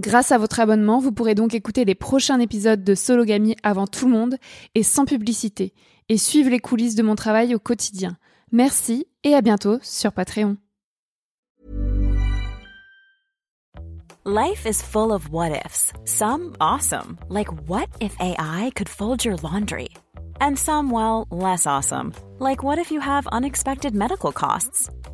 Grâce à votre abonnement, vous pourrez donc écouter les prochains épisodes de Sologamy avant tout le monde et sans publicité, et suivre les coulisses de mon travail au quotidien. Merci et à bientôt sur Patreon. Life is full of what ifs. Some awesome, like what if AI could fold your laundry? And some, well, less awesome, like what if you have unexpected medical costs?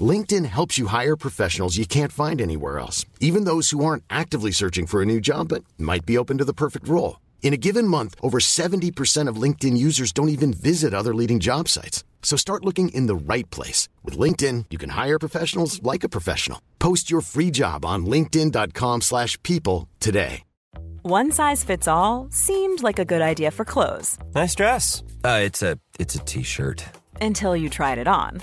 LinkedIn helps you hire professionals you can't find anywhere else, even those who aren't actively searching for a new job but might be open to the perfect role. In a given month, over 70% of LinkedIn users don't even visit other leading job sites. So start looking in the right place. With LinkedIn, you can hire professionals like a professional. Post your free job on linkedin.com slash people today. One size fits all seemed like a good idea for clothes. Nice dress. Uh, it's a it's a t-shirt. Until you tried it on.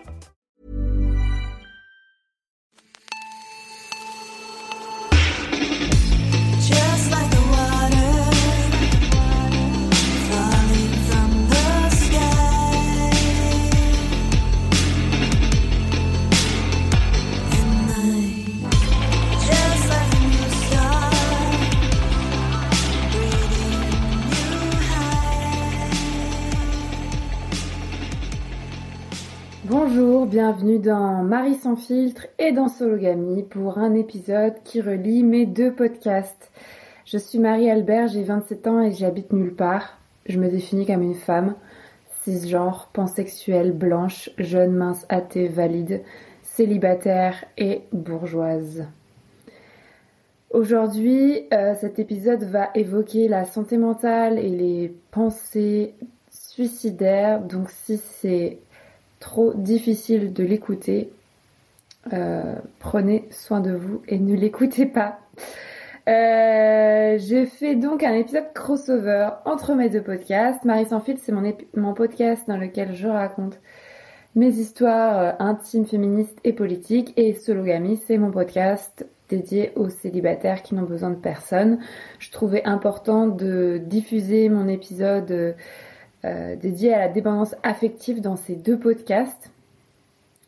Bonjour, bienvenue dans Marie sans filtre et dans Sologamy pour un épisode qui relie mes deux podcasts. Je suis Marie Albert, j'ai 27 ans et j'habite nulle part. Je me définis comme une femme, cisgenre, pansexuelle, blanche, jeune, mince, athée, valide, célibataire et bourgeoise. Aujourd'hui, euh, cet épisode va évoquer la santé mentale et les pensées suicidaires. Donc si c'est trop difficile de l'écouter, euh, prenez soin de vous et ne l'écoutez pas. Euh, je fais donc un épisode crossover entre mes deux podcasts. Marie sans fil, c'est mon podcast dans lequel je raconte mes histoires euh, intimes, féministes et politiques. Et Sologamy, c'est mon podcast dédié aux célibataires qui n'ont besoin de personne. Je trouvais important de diffuser mon épisode euh, dédié à la dépendance affective dans ces deux podcasts.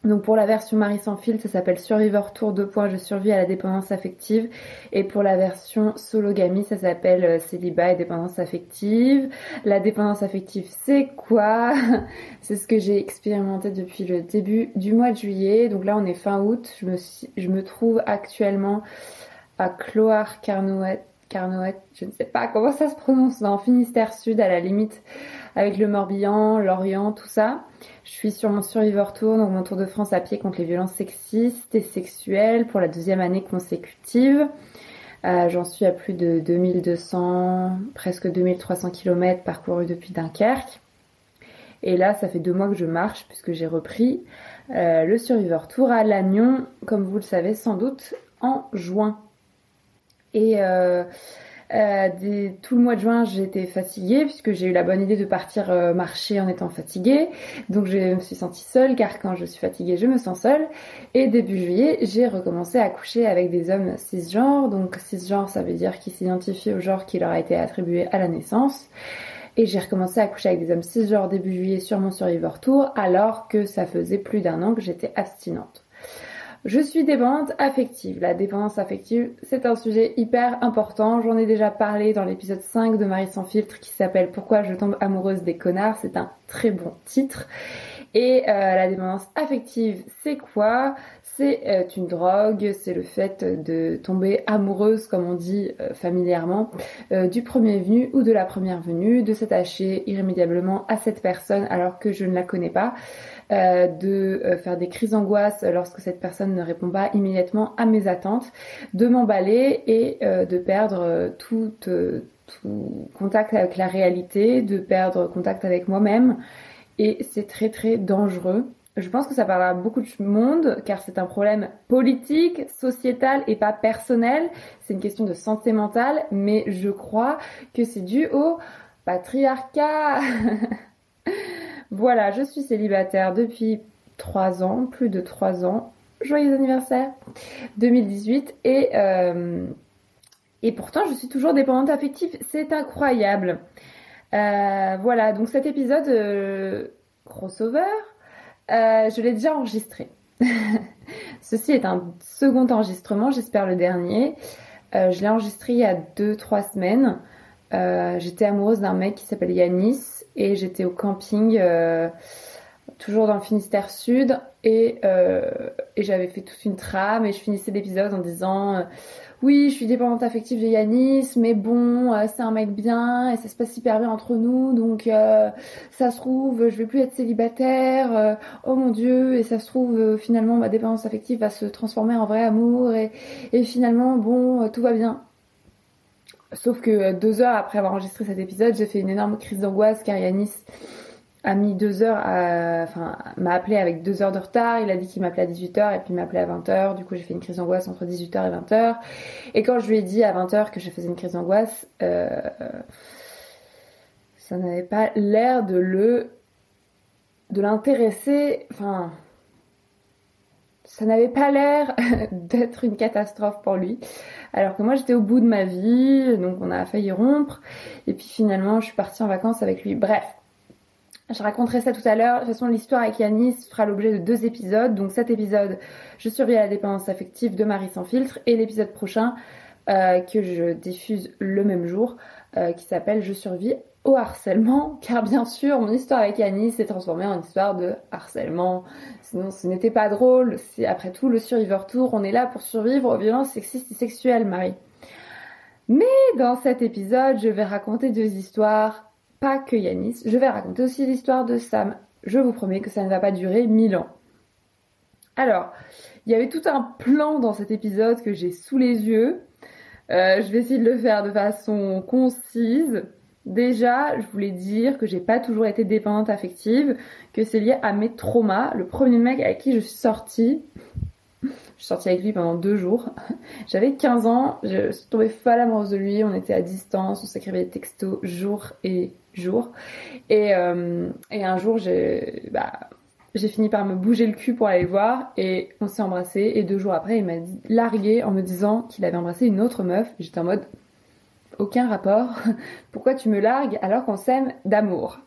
Donc pour la version Marie sans fil, ça s'appelle Survivor Tour 2 points, je survis à la dépendance affective. Et pour la version Sologamy, ça s'appelle euh, Célibat et dépendance affective. La dépendance affective, c'est quoi? C'est ce que j'ai expérimenté depuis le début du mois de juillet. Donc là, on est fin août. Je me, je me trouve actuellement à Cloire-Carnoët. Carnoët, je ne sais pas comment ça se prononce, dans Finistère Sud, à la limite avec le Morbihan, l'Orient, tout ça. Je suis sur mon Survivor Tour, donc mon tour de France à pied contre les violences sexistes et sexuelles pour la deuxième année consécutive. Euh, J'en suis à plus de 2200, presque 2300 km parcourus depuis Dunkerque. Et là, ça fait deux mois que je marche puisque j'ai repris euh, le Survivor Tour à Lannion, comme vous le savez sans doute, en juin. Et euh, euh, des- tout le mois de juin, j'étais fatiguée puisque j'ai eu la bonne idée de partir euh, marcher en étant fatiguée. Donc je me suis sentie seule car quand je suis fatiguée, je me sens seule. Et début juillet, j'ai recommencé à coucher avec des hommes cisgenres. Donc cisgenre, ça veut dire qu'ils s'identifient au genre qui leur a été attribué à la naissance. Et j'ai recommencé à coucher avec des hommes cisgenres début juillet sur mon Survivor Tour alors que ça faisait plus d'un an que j'étais abstinente. Je suis dépendante affective. La dépendance affective, c'est un sujet hyper important. J'en ai déjà parlé dans l'épisode 5 de Marie sans filtre qui s'appelle Pourquoi je tombe amoureuse des connards? C'est un très bon titre. Et euh, la dépendance affective, c'est quoi? C'est euh, une drogue, c'est le fait de tomber amoureuse, comme on dit euh, familièrement, du premier venu ou de la première venue, de s'attacher irrémédiablement à cette personne alors que je ne la connais pas, euh, de euh, faire des crises d'angoisse lorsque cette personne ne répond pas immédiatement à mes attentes, de m'emballer et euh, de perdre tout, contact avec la réalité, de perdre contact avec moi-même. Et c'est très très dangereux. Je pense que ça parlera beaucoup de monde car c'est un problème politique, sociétal et pas personnel. C'est une question de santé mentale, mais je crois que c'est dû au patriarcat. voilà, je suis célibataire depuis 3 ans, plus de 3 ans. Joyeux anniversaire 2018 et euh, et pourtant je suis toujours dépendante affective. C'est incroyable. Euh, voilà, donc cet épisode euh, crossover, je l'ai déjà enregistré. Ceci est un second enregistrement, j'espère le dernier. Je l'ai enregistré il y a 2-3 semaines. J'étais amoureuse d'un mec qui s'appelle Yanis et j'étais au camping, euh, toujours dans le Finistère Sud, et, euh, et j'avais fait toute une trame. Et je finissais l'épisode en disant euh, oui, je suis dépendante affective de Yanis, mais bon, c'est un mec bien et ça se passe hyper bien entre nous, donc ça se trouve, je vais plus être célibataire, oh mon dieu, et ça se trouve, finalement, ma dépendance affective va se transformer en vrai amour, et, finalement, bon, tout va bien. Sauf que euh, deux heures après avoir enregistré cet épisode, j'ai fait une énorme crise d'angoisse car Yanis a mis deux heures à, enfin, m'a appelé avec deux heures de retard. Il a dit qu'il m'appelait à 18h et puis il m'a appelé à 20h. Du coup, j'ai fait une crise d'angoisse entre 18h et 20h. Et quand je lui ai dit à 20h que je faisais une crise d'angoisse, euh, ça n'avait pas l'air de le, de l'intéresser, enfin, ça n'avait pas l'air d'être une catastrophe pour lui. Alors que moi j'étais au bout de ma vie, donc on a failli rompre. Et puis finalement je suis partie en vacances avec lui. Bref, je raconterai ça tout à l'heure. De toute façon, l'histoire avec Yanis fera l'objet de deux épisodes. Donc cet épisode, je survis à la dépendance affective de Marie sans filtre. Et l'épisode prochain, euh, que je diffuse le même jour, euh, qui s'appelle Je survis au harcèlement. Car bien sûr, mon histoire avec Yanis s'est transformée en histoire de harcèlement. Sinon, ce n'était pas drôle. C'est après tout le Survivor Tour. On est là pour survivre aux violences sexistes et sexuelles, Marie. Mais dans cet épisode, je vais raconter deux histoires pas que Yanis, je vais raconter aussi l'histoire de Sam. Je vous promets que ça ne va pas durer mille ans. Alors, il y avait tout un plan dans cet épisode que j'ai sous les yeux. Euh, je vais essayer de le faire de façon concise. Déjà, je voulais dire que j'ai pas toujours été dépendante affective, que c'est lié à mes traumas. Le premier mec avec qui je suis sortie, je suis sortie avec lui pendant deux jours. J'avais 15 ans, je suis tombée folle amoureuse de lui, on était à distance, on s'écrivait des textos jour et jour. Et, euh, et un jour, j'ai bah, j'ai fini par me bouger le cul pour aller le voir et on s'est embrassé. Et deux jours après, il m'a largué en me disant qu'il avait embrassé une autre meuf. J'étais en mode aucun rapport. Pourquoi tu me largues alors qu'on s'aime d'amour?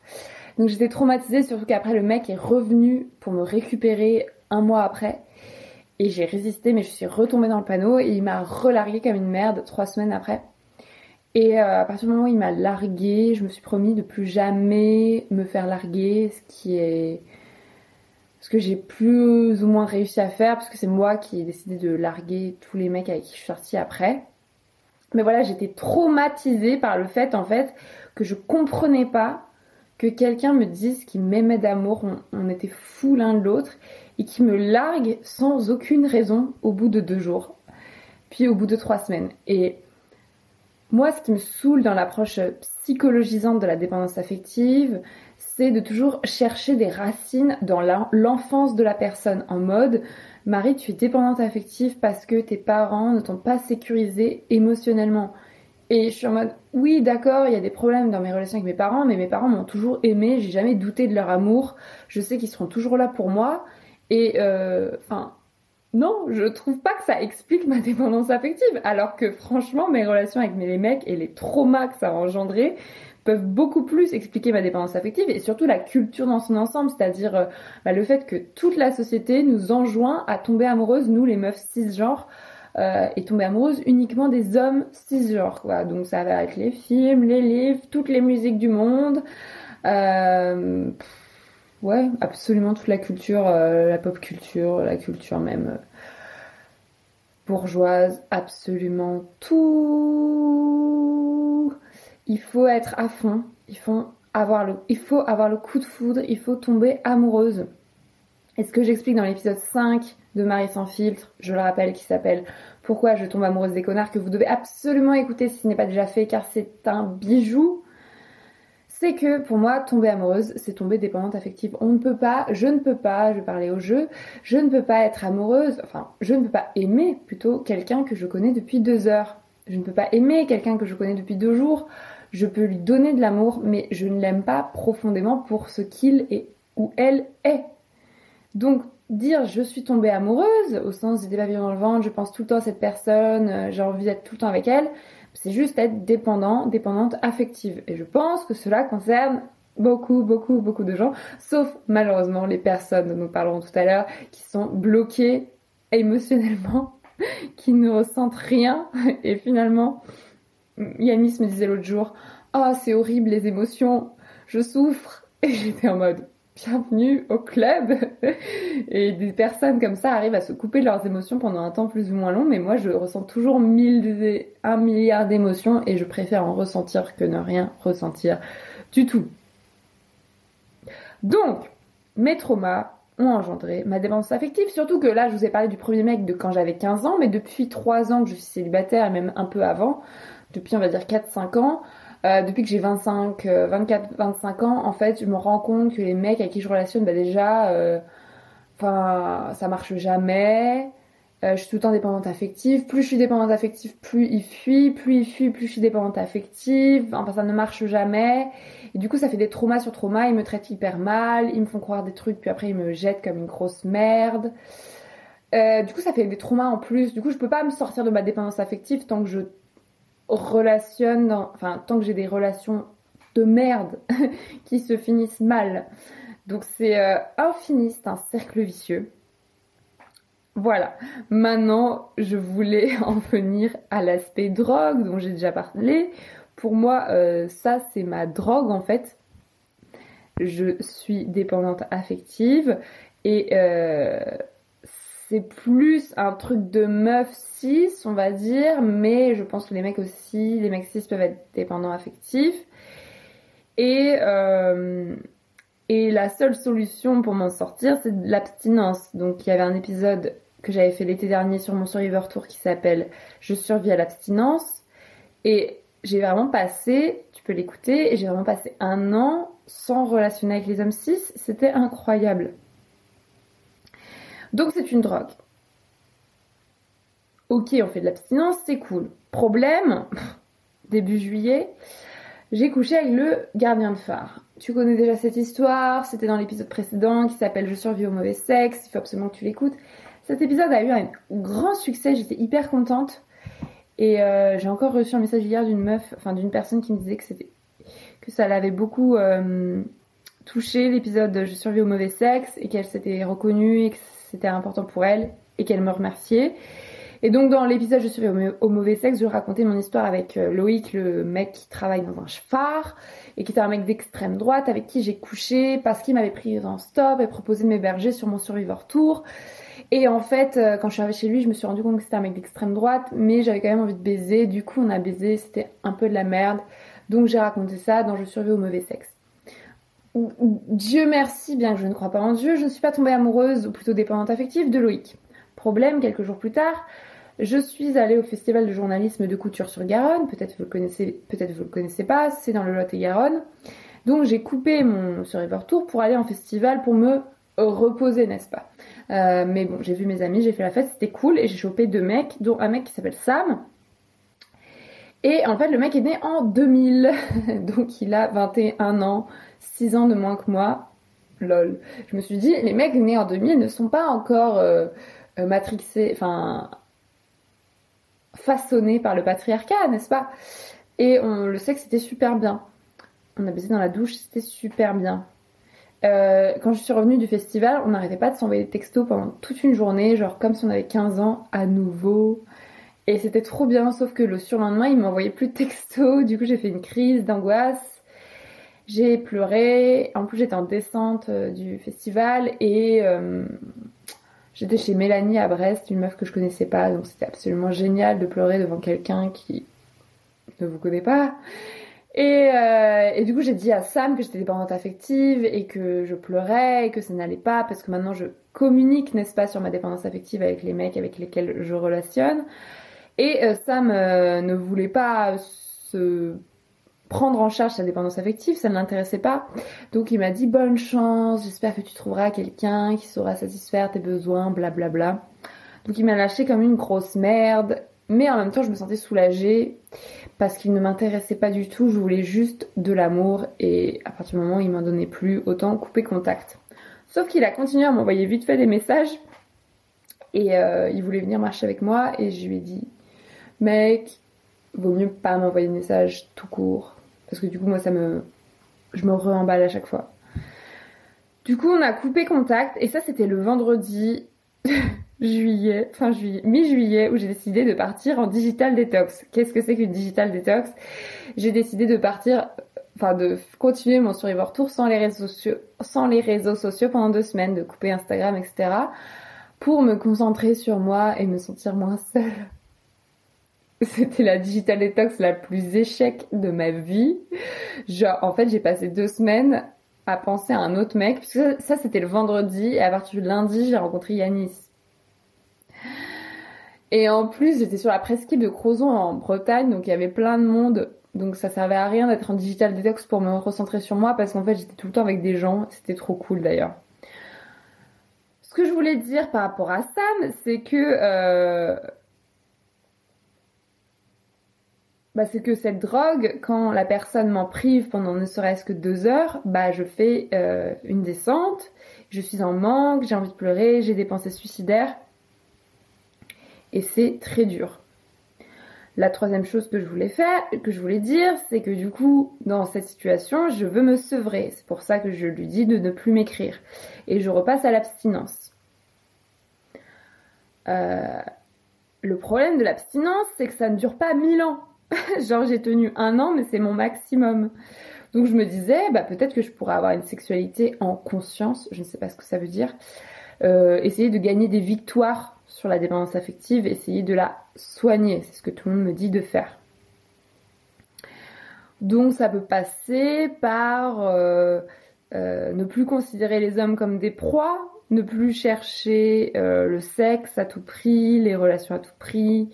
Donc j'étais traumatisée, surtout qu'après le mec est revenu pour me récupérer un mois après. Et j'ai résisté, mais je suis retombée dans le panneau et il m'a relargué comme une merde trois semaines après. Et euh, à partir du moment où il m'a largué, je me suis promis de plus jamais me faire larguer, ce qui est ce que j'ai plus ou moins réussi à faire, parce que c'est moi qui ai décidé de larguer tous les mecs avec qui je suis sortie après. Mais voilà, j'étais traumatisée par le fait en fait que je comprenais pas que quelqu'un me dise qu'il m'aimait d'amour, on, était fous l'un de l'autre, et qui me largue sans aucune raison au bout de deux jours, puis au bout de trois semaines. Et moi, ce qui me saoule dans l'approche psychologisante de la dépendance affective, c'est de toujours chercher des racines dans l'enfance de la personne, en mode Marie, tu es dépendante affective parce que tes parents ne t'ont pas sécurisé émotionnellement. Et je suis en mode, oui, d'accord, il y a des problèmes dans mes relations avec mes parents, mais mes parents m'ont toujours aimé, j'ai jamais douté de leur amour, je sais qu'ils seront toujours là pour moi. Et, euh, enfin, non, je trouve pas que ça explique ma dépendance affective, alors que franchement, mes relations avec les mecs et les traumas que ça a engendré peuvent beaucoup plus expliquer ma dépendance affective et surtout la culture dans son ensemble, c'est-à-dire euh, bah, le fait que toute la société nous enjoint à tomber amoureuses, nous les meufs cisgenres, euh, et tomber amoureuse uniquement des hommes cisgenres. Donc ça va être les films, les livres, toutes les musiques du monde. Euh, ouais, absolument toute la culture, la pop culture, la culture même bourgeoise, absolument tout. Il faut être à fond, il faut avoir le, coup de foudre, il faut tomber amoureuse. Et ce que j'explique dans l'épisode 5 de Marie sans filtre, je le rappelle, qui s'appelle Pourquoi je tombe amoureuse des connards, que vous devez absolument écouter si ce n'est pas déjà fait, car c'est un bijou. C'est que pour moi, tomber amoureuse, c'est tomber dépendante affective. On ne peut pas, je ne peux pas, je parler au jeu, je ne peux pas être amoureuse, enfin, je ne peux pas aimer plutôt quelqu'un que je connais depuis deux heures. Je ne peux pas aimer quelqu'un que je connais depuis deux jours. Je peux lui donner de l'amour, mais je ne l'aime pas profondément pour ce qu'il est ou elle est. Donc, dire je suis tombée amoureuse, au sens des papillons dans le ventre, je pense tout le temps à cette personne, euh, j'ai envie d'être tout le temps avec elle, c'est juste être dépendant, dépendante affective. Et je pense que cela concerne beaucoup, beaucoup, beaucoup de gens, sauf malheureusement les personnes dont nous parlerons tout à l'heure, qui sont bloquées émotionnellement, qui ne ressentent rien. Et finalement, Yanis me disait l'autre jour, oh c'est horrible les émotions, je souffre. Et j'étais en mode, bienvenue au club. Et des personnes comme ça arrivent à se couper de leurs émotions pendant un temps plus ou moins long, mais moi je ressens toujours mille, un milliard d'émotions et je préfère en ressentir que ne rien ressentir du tout. Donc, mes traumas ont engendré ma dépendance affective, surtout que là je vous ai parlé du premier mec de quand j'avais 15 ans, mais depuis 3 ans que je suis célibataire, et même un peu avant, depuis on va dire 4-5 ans, euh, depuis que j'ai 25, euh, 24, 25 ans, en fait, je me rends compte que les mecs avec qui je relationne, bah déjà, euh, enfin, ça marche jamais. Euh, je suis tout le temps dépendante affective. Plus je suis dépendante affective, plus il fuit. Plus il fuit, plus je suis dépendante affective. Enfin, ça ne marche jamais. Et du coup, ça fait des traumas sur traumas. Ils me traitent hyper mal. Ils me font croire des trucs, puis après, ils me jettent comme une grosse merde. Euh, du coup, ça fait des traumas en plus. Du coup, je peux pas me sortir de ma dépendance affective tant que je relationne, enfin tant que j'ai des relations de merde qui se finissent mal. Donc c'est euh, infini, c'est un cercle vicieux. Voilà. Maintenant, je voulais en venir à l'aspect drogue dont j'ai déjà parlé. Pour moi, euh, ça c'est ma drogue en fait. Je suis dépendante affective et euh, c'est plus un truc de meuf cis, on va dire, mais je pense que les mecs aussi, les mecs cis peuvent être dépendants affectifs. Et, euh, la seule solution pour m'en sortir, c'est l'abstinence. Donc il y avait un épisode que j'avais fait l'été dernier sur mon Survivor Tour qui s'appelle Je survis à l'abstinence. Et j'ai vraiment passé, tu peux l'écouter, j'ai vraiment passé un an sans relationner avec les hommes cis. C'était incroyable. Donc c'est une drogue. Ok, on fait de l'abstinence, c'est cool. Problème, début juillet, j'ai couché avec le gardien de phare. Tu connais déjà cette histoire, c'était dans l'épisode précédent qui s'appelle Je survis au mauvais sexe, il faut absolument que tu l'écoutes. Cet épisode a eu un grand succès, j'étais hyper contente. Et euh, j'ai encore reçu un message hier d'une meuf, enfin d'une personne qui me disait que ça l'avait beaucoup euh, touché l'épisode Je survis au mauvais sexe et qu'elle s'était reconnue et c'était important pour elle et qu'elle me remerciait. Et donc dans l'épisode Je mau- au mauvais sexe, je racontais mon histoire avec euh, Loïc, le mec qui travaille dans un phare et qui était un mec d'extrême droite avec qui j'ai couché parce qu'il m'avait pris en stop et proposé de m'héberger sur mon Survivor Tour. Et en fait, euh, quand je suis arrivée chez lui, je me suis rendu compte que c'était un mec d'extrême droite, mais j'avais quand même envie de baiser. Du coup, on a baisé, c'était un peu de la merde. Donc j'ai raconté ça dans Je survis au mauvais sexe. Dieu merci, bien que je ne crois pas en Dieu, je ne suis pas tombée amoureuse, ou plutôt dépendante affective, de Loïc. Problème, quelques jours plus tard, je suis allée au festival de journalisme de Couture sur Garonne, peut-être vous le connaissez, peut-être vous le connaissez pas, c'est dans le Lot-et-Garonne. Donc j'ai coupé mon Survivor Tour pour aller en festival pour me reposer, n'est-ce pas? Euh, mais bon, j'ai vu mes amis, j'ai fait la fête, c'était cool et j'ai chopé deux mecs, dont un mec qui s'appelle Sam. Et en fait, le mec est né en 2000, donc il a 21 ans, 6 ans de moins que moi. Lol. Je me suis dit, les mecs nés en 2000 ne sont pas encore euh, euh, matrixés, enfin façonnés par le patriarcat, n'est-ce pas? Et on le sait que c'était super bien. On a baisé dans la douche, c'était super bien. Euh, quand je suis revenue du festival, on n'arrêtait pas de s'envoyer des textos pendant toute une journée, genre comme si on avait 15 ans à nouveau. Et c'était trop bien, sauf que le surlendemain, il m'envoyait plus de textos. Du coup, j'ai fait une crise d'angoisse. J'ai pleuré. En plus, j'étais en descente euh, du festival et euh, j'étais chez Mélanie à Brest, une meuf que je connaissais pas. Donc, c'était absolument génial de pleurer devant quelqu'un qui ne vous connaît pas. Et, euh, et du coup, j'ai dit à Sam que j'étais dépendante affective et que je pleurais et que ça n'allait pas parce que maintenant je communique, n'est-ce pas, sur ma dépendance affective avec les mecs avec lesquels je relationne. Et Sam ne voulait pas se prendre en charge sa dépendance affective, ça ne l'intéressait pas. Donc il m'a dit bonne chance, j'espère que tu trouveras quelqu'un qui saura satisfaire tes besoins, blablabla. Donc il m'a lâché comme une grosse merde, mais en même temps je me sentais soulagée parce qu'il ne m'intéressait pas du tout, je voulais juste de l'amour et à partir du moment où il m'en donnait plus, autant couper contact. Sauf qu'il a continué à m'envoyer vite fait des messages et euh, il voulait venir marcher avec moi et je lui ai dit mec, vaut mieux pas m'envoyer de messages tout court parce que du coup moi ça me je me re-emballe à chaque fois. Du coup on a coupé contact et ça c'était le vendredi juillet, fin juillet, mi-juillet où j'ai décidé de partir en digital détox. Qu'est-ce que c'est qu'une digital détox? J'ai décidé de partir enfin de continuer mon survivor tour sans les réseaux sociaux sans les réseaux sociaux pendant deux semaines, de couper Instagram, etc. pour me concentrer sur moi et me sentir moins seule. C'était la digital detox la plus échec de ma vie. Genre, en fait, j'ai passé deux semaines à penser à un autre mec, ça, c'était le vendredi, et à partir du lundi, j'ai rencontré Yanis. Et en plus, j'étais sur la presqu'île de Crozon en Bretagne, donc il y avait plein de monde. Donc ça servait à rien d'être en digital detox pour me recentrer sur moi, parce qu'en fait, j'étais tout le temps avec des gens. C'était trop cool d'ailleurs. Ce que je voulais dire par rapport à Sam, c'est que euh, bah, c'est que cette drogue, quand la personne m'en prive pendant ne serait-ce que deux heures, bah je fais euh, une descente, je suis en manque, j'ai envie de pleurer, j'ai des pensées suicidaires, et c'est très dur. La troisième chose que je voulais faire, que je voulais dire, c'est que du coup, dans cette situation, je veux me sevrer. C'est pour ça que je lui dis de ne plus m'écrire. Et je repasse à l'abstinence. Euh, le problème de l'abstinence, c'est que ça ne dure pas mille ans. Genre j'ai tenu un an, mais c'est mon maximum. Donc je me disais, bah, peut-être que je pourrais avoir une sexualité en conscience, je ne sais pas ce que ça veut dire. Euh, essayer de gagner des victoires sur la dépendance affective, essayer de la soigner, c'est ce que tout le monde me dit de faire. Donc ça peut passer par euh, euh, ne plus considérer les hommes comme des proies, ne plus chercher le sexe à tout prix, les relations à tout prix,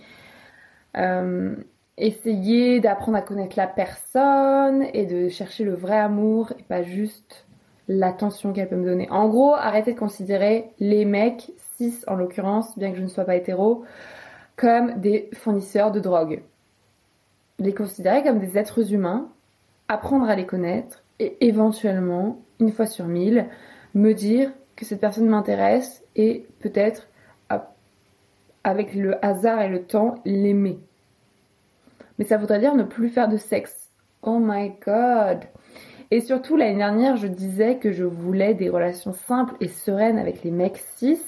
essayer d'apprendre à connaître la personne et de chercher le vrai amour et pas juste l'attention qu'elle peut me donner. En gros, arrêter de considérer les mecs, cis en l'occurrence, bien que je ne sois pas hétéro, comme des fournisseurs de drogue. Les considérer comme des êtres humains, apprendre à les connaître et éventuellement, une fois sur mille, me dire que cette personne m'intéresse et peut-être, avec le hasard et le temps, l'aimer. Mais ça voudrait dire ne plus faire de sexe. Oh my god. Et surtout, l'année dernière, je disais que je voulais des relations simples et sereines avec les mecs cis.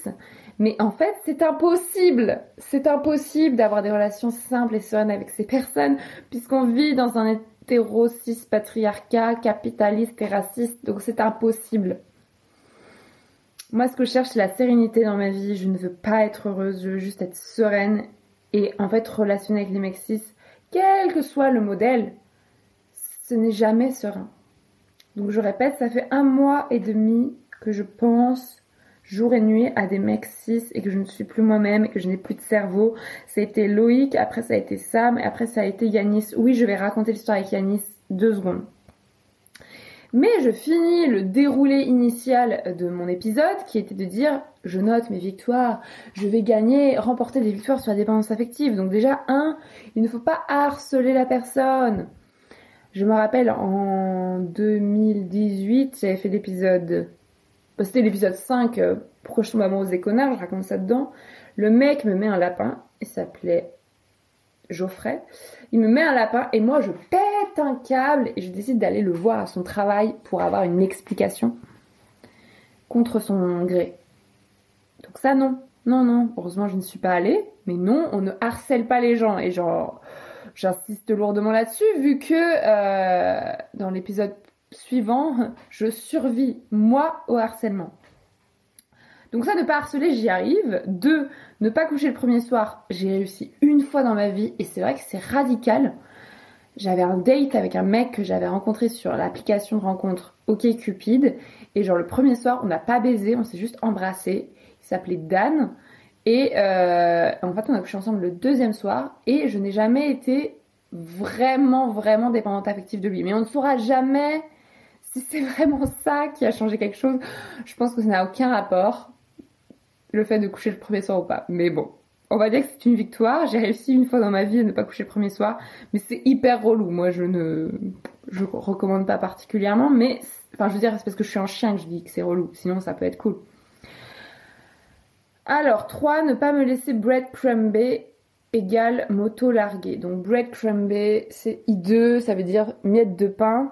Mais en fait, c'est impossible. C'est impossible d'avoir des relations simples et sereines avec ces personnes, puisqu'on vit dans un hétéro cis patriarcat, capitaliste et raciste. Donc c'est impossible. Moi, ce que je cherche, c'est la sérénité dans ma vie. Je ne veux pas être heureuse, je veux juste être sereine. Et en fait, relationner avec les mecs cis, quel que soit le modèle, ce n'est jamais serein. Donc je répète, ça fait un mois et demi que je pense jour et nuit à des mecs cis et que je ne suis plus moi-même et que je n'ai plus de cerveau. Été Loïc, après ça a été Sam et après ça a été Yanis. Oui, je vais raconter l'histoire avec Yanis deux secondes. Mais je finis le déroulé initial de mon épisode qui était de dire je note mes victoires, je vais gagner, remporter des victoires sur la dépendance affective. Donc déjà, un, il ne faut pas harceler la personne. Je me rappelle en 2018, j'avais fait l'épisode, bah, c'était l'épisode 5, euh, Pourquoi je tombe amoureuse des connards, je raconte ça dedans. Le mec me met un lapin, il s'appelait Geoffrey. Il me met un lapin et moi je pète un câble et je décide d'aller le voir à son travail pour avoir une explication contre son gré. Donc ça non, non, non, heureusement je ne suis pas allée, mais non, on ne harcèle pas les gens et genre j'insiste lourdement là-dessus vu que euh, dans l'épisode suivant, je survis moi au harcèlement. Donc ça, ne pas harceler, j'y arrive. Deux, ne pas coucher le premier soir, j'ai réussi une fois dans ma vie et c'est vrai que c'est radical. J'avais un date avec un mec que j'avais rencontré sur l'application de rencontre OkCupid et genre le premier soir, on n'a pas baisé, on s'est juste embrassé. Il s'appelait Dan et euh, en fait, on a couché ensemble le deuxième soir et je n'ai jamais été vraiment, vraiment dépendante affective de lui. Mais on ne saura jamais si c'est vraiment ça qui a changé quelque chose. Je pense que ça n'a aucun rapport le fait de coucher le premier soir ou pas. Mais bon, on va dire que c'est une victoire. J'ai réussi une fois dans ma vie à ne pas coucher le premier soir, mais c'est hyper relou. Moi, je ne, je recommande pas particulièrement, mais enfin, je veux dire, c'est parce que je suis un chien que je dis que c'est relou. Sinon, ça peut être cool. Alors, 3, ne pas me laisser breadcrumber égale moto larguée. Donc, breadcrumber, c'est hideux, ça veut dire miette de pain.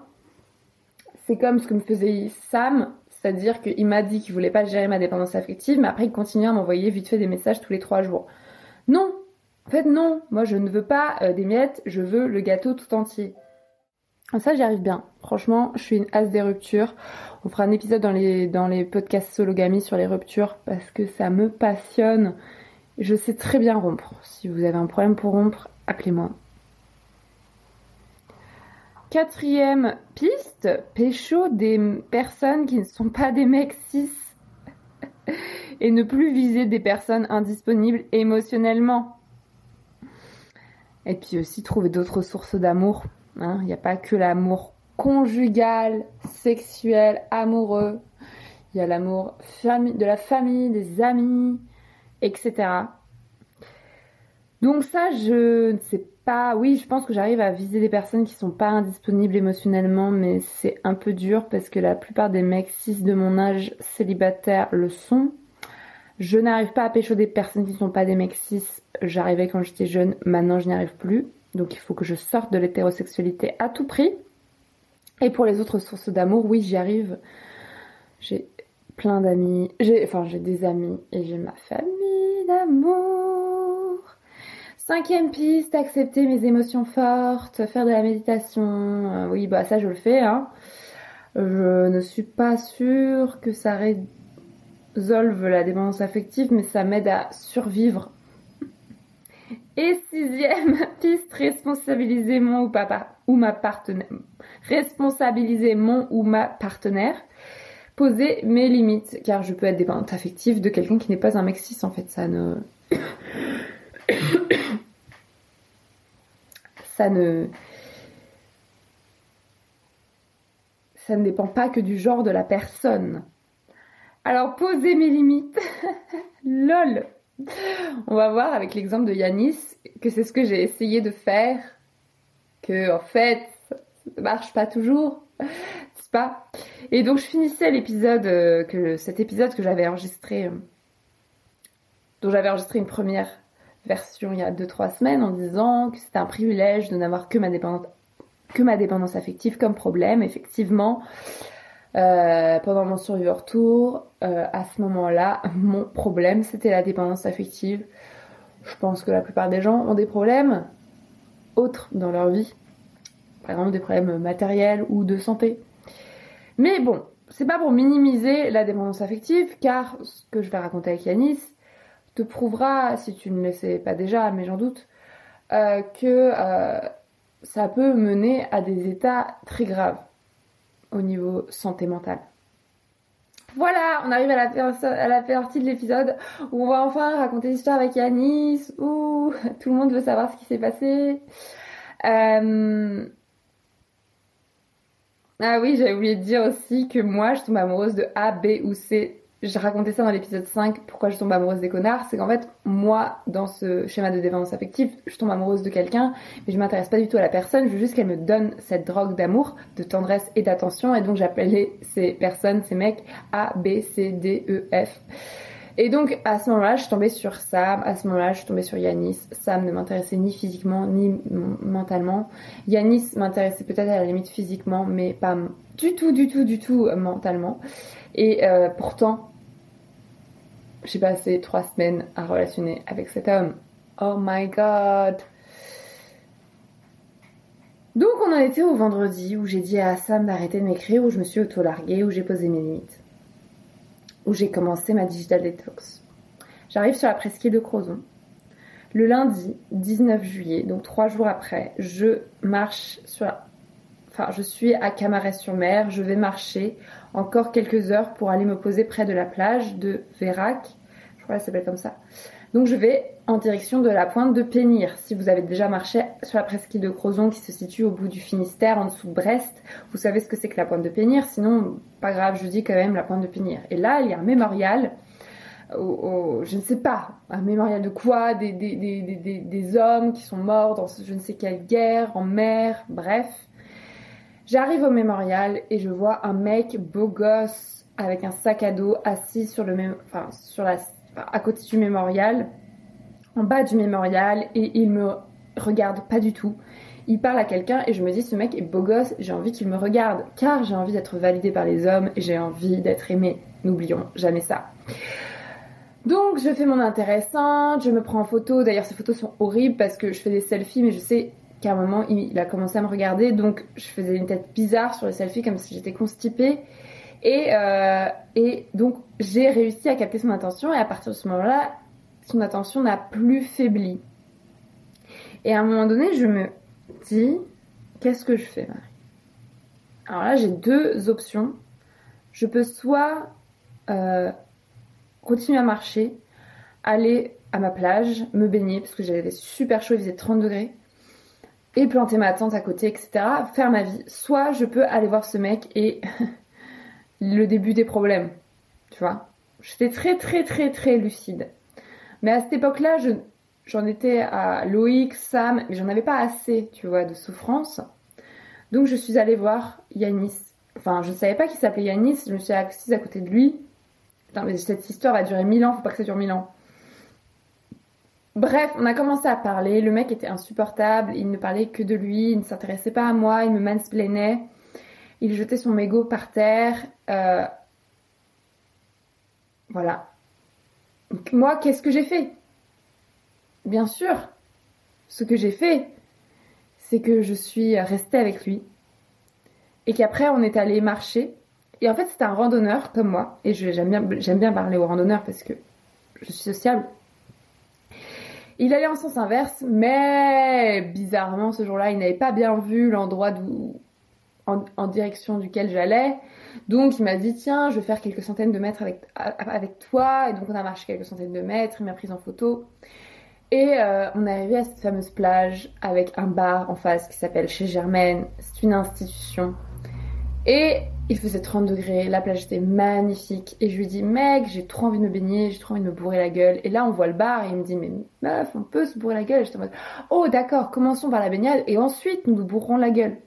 C'est comme ce que me faisait Sam, c'est-à-dire qu'il m'a dit qu'il voulait pas gérer ma dépendance affective, mais après il continuait à m'envoyer vite fait des messages tous les trois jours. Non En fait non Moi je ne veux pas euh, des miettes, je veux le gâteau tout entier. Ça j'y arrive bien. Franchement, je suis une as des ruptures. On fera un épisode dans les, dans les podcasts sologamy sur les ruptures parce que ça me passionne. Je sais très bien rompre. Si vous avez un problème pour rompre, appelez-moi. Quatrième piste, pécho des personnes qui ne sont pas des mecs cis et ne plus viser des personnes indisponibles émotionnellement. Et puis aussi trouver d'autres sources d'amour. hein. Il n'y a pas que l'amour conjugal, sexuel, amoureux. Il y a l'amour de la famille, des amis, etc. Donc ça, je ne sais pas. Oui, je pense que j'arrive à viser des personnes qui sont pas indisponibles émotionnellement, mais c'est un peu dur parce que la plupart des mecs cis de mon âge célibataire le sont. Je n'arrive pas à pécho des personnes qui ne sont pas des mecs cis. J'arrivais quand j'étais jeune, maintenant je n'y arrive plus. Donc il faut que je sorte de l'hétérosexualité à tout prix. Et pour les autres sources d'amour, oui, j'y arrive. J'ai plein d'amis. J'ai, enfin, j'ai des amis et j'ai ma famille d'amour. Cinquième piste, accepter mes émotions fortes, faire de la méditation. Euh, oui, bah ça je le fais. Hein. Je ne suis pas sûre que ça résolve la dépendance affective, mais ça m'aide à survivre. Et sixième piste, responsabiliser mon ou, ma partenaire. Responsabiliser mon ou ma partenaire. Poser mes limites, car je peux être dépendante affective de quelqu'un qui n'est pas un mec en fait. Ça ne ça ne dépend pas que du genre de la personne. Alors poser mes limites, lol. On va voir avec l'exemple de Yanis que c'est ce que j'ai essayé de faire, que en fait ça ne marche pas toujours, c'est pas? Et donc je finissais l'épisode euh, que cet épisode que j'avais enregistré, euh, dont j'avais enregistré une première version il y a 2-3 semaines en disant que c'était un privilège de n'avoir que ma dépendance affective comme problème. Effectivement, euh, pendant mon survivor tour, euh, à ce moment-là, mon problème c'était la dépendance affective. Je pense que la plupart des gens ont des problèmes autres dans leur vie, par exemple des problèmes matériels ou de santé. Mais bon, c'est pas pour minimiser la dépendance affective, car ce que je vais raconter avec Yanis te prouvera, si tu ne le sais pas déjà, mais j'en doute, euh, que euh, ça peut mener à des états très graves au niveau santé mentale. Voilà, on arrive à la, à la partie de l'épisode où on va enfin raconter l'histoire avec Yanis, où tout le monde veut savoir ce qui s'est passé. Euh, Ah oui, j'avais oublié de dire aussi que moi, je tombe amoureuse de A, B ou C. Je racontais ça dans l'épisode 5, pourquoi je tombe amoureuse des connards. C'est qu'en fait, moi, dans ce schéma de dépendance affective, je tombe amoureuse de quelqu'un, mais je m'intéresse pas du tout à la personne, je veux juste qu'elle me donne cette drogue d'amour, de tendresse et d'attention. Et donc, j'appelais ces personnes, ces mecs, A, B, C, D, E, F. Et donc, à ce moment-là, je suis tombée sur Sam. À ce moment-là, je suis tombée sur Yanis. Sam ne m'intéressait ni physiquement, ni mentalement. Yanis m'intéressait peut-être à la limite physiquement, mais pas du tout, du tout, du tout euh, mentalement. Et euh, pourtant, j'ai passé trois semaines à relationner avec cet homme. Oh my god. Donc on en était au vendredi où j'ai dit à Sam d'arrêter de m'écrire, où je me suis auto-larguée, où j'ai posé mes limites où j'ai commencé ma digital detox. J'arrive sur la presqu'île de Crozon. Le lundi 19 juillet, donc trois jours après, je marche sur la... Enfin, je suis à Camaret-sur-Mer, je vais marcher encore quelques heures pour aller me poser près de la plage de Vérac. Je crois qu'elle s'appelle comme ça. Donc je vais en direction de la pointe de Pénir. Si vous avez déjà marché sur la presqu'île de Crozon qui se situe au bout du Finistère, en dessous de Brest, vous savez ce que c'est que la pointe de Pénir. Sinon, pas grave, je dis quand même la pointe de Pénir. Et là, il y a un mémorial. Au- je ne sais pas, un mémorial de quoi? Des, des, des, des, hommes qui sont morts dans je ne sais quelle guerre, en mer, bref. J'arrive au mémorial et je vois un mec beau gosse avec un sac à dos assis sur le même, enfin, sur la, à côté du mémorial, en bas du mémorial et il me regarde pas du tout. Il parle à quelqu'un et je me dis ce mec est beau gosse, j'ai envie qu'il me regarde car j'ai envie d'être validée par les hommes et j'ai envie d'être aimée. N'oublions jamais ça. Donc je fais mon intéressante, je me prends en photo. D'ailleurs ces photos sont horribles parce que je fais des selfies mais je sais qu'à un moment il, a commencé à me regarder donc je faisais une tête bizarre sur les selfies comme si j'étais constipée. Et, euh, et donc j'ai réussi à capter son attention et à partir de ce moment-là, son attention n'a plus faibli. Et à un moment donné, je me dis, qu'est-ce que je fais, Marie? Alors là, j'ai deux options. Je peux soit euh, continuer à marcher, aller à ma plage, me baigner, parce que j'avais super chaud, il faisait 30 degrés, et planter ma tente à côté, etc., faire ma vie. Soit je peux aller voir ce mec et le début des problèmes, tu vois. J'étais très très très très lucide. Mais à cette époque-là, je, j'en étais à Loïc, Sam, mais j'en avais pas assez, tu vois, de souffrance. Donc je suis allée voir Yanis. Enfin, je savais pas qu'il s'appelait Yanis, je me suis assise à côté de lui. Putain, mais cette histoire va durer mille ans, faut pas que ça dure mille ans. Bref, on a commencé à parler, le mec était insupportable, il ne parlait que de lui, il ne s'intéressait pas à moi, il me mansplainait, il jetait son mégot par terre. euh, Voilà. Moi, qu'est-ce que j'ai fait? Bien sûr, ce que j'ai fait, c'est que je suis restée avec lui et qu'après on est allé marcher. Et en fait, c'était un randonneur comme moi. Et j'aime bien, bien parler aux randonneurs parce que je suis sociable. Il allait en sens inverse, mais bizarrement, ce jour-là, il n'avait pas bien vu l'endroit en, direction duquel j'allais. Donc, il m'a dit, tiens, je vais faire quelques centaines de mètres avec toi. Et donc, on a marché quelques centaines de mètres. Il m'a prise en photo. Et euh, on est arrivé à cette fameuse plage avec un bar en face qui s'appelle Chez Germaine. C'est une institution. Et il faisait 30 degrés, la plage était magnifique. Et je lui dis, mec, j'ai trop envie de me baigner, j'ai trop envie de me bourrer la gueule. Et là, on voit le bar et il me dit, mais meuf, on peut se bourrer la gueule. J'étais en mode, oh d'accord, commençons par la baignade et ensuite nous nous bourrons la gueule.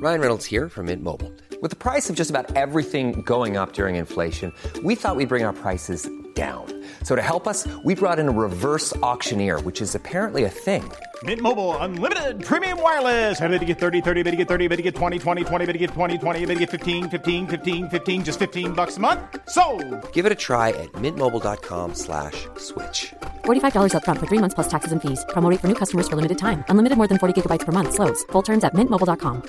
Ryan Reynolds here from Mint Mobile. With the price of just about everything going up during inflation, we thought we'd bring our prices down. So to help us, we brought in a reverse auctioneer, which is apparently a thing. Mint Mobile unlimited premium wireless. Ready to get 30, 30, bit to get 30, bit to get 20, 20, 20, bit to get 20, 20, bit to get 15, 15, 15, 15 just 15 bucks a month. So, Give it a try at mintmobile.com slash switch. $45 upfront for three months plus taxes and fees. Promo for new customers for limited time. Unlimited more than 40 gigabytes per month. Slows. Full terms at mintmobile.com.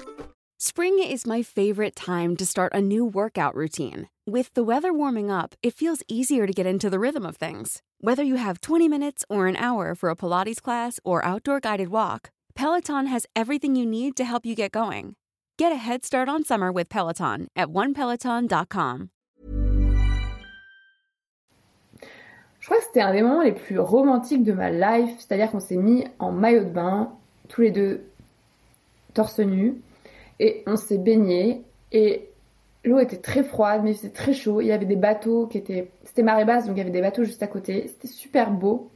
Spring is my favorite time to start a new workout routine. With the weather warming up, it feels easier to get into the rhythm of things. Whether you have 20 minutes or an hour for a Pilates class or outdoor guided walk, Peloton has everything you need to help you get going. Get a head start on summer with Peloton at onepeloton.com. Je crois que c'était un des moments les plus romantiques de ma life, c'est-à-dire qu'on s'est mis en maillot de bain, tous les deux torse nu et on s'est baigné et l'eau était très froide mais c'était très chaud. Il y avait des bateaux qui étaient, c'était marée basse donc il y avait des bateaux juste à côté. C'était super beau.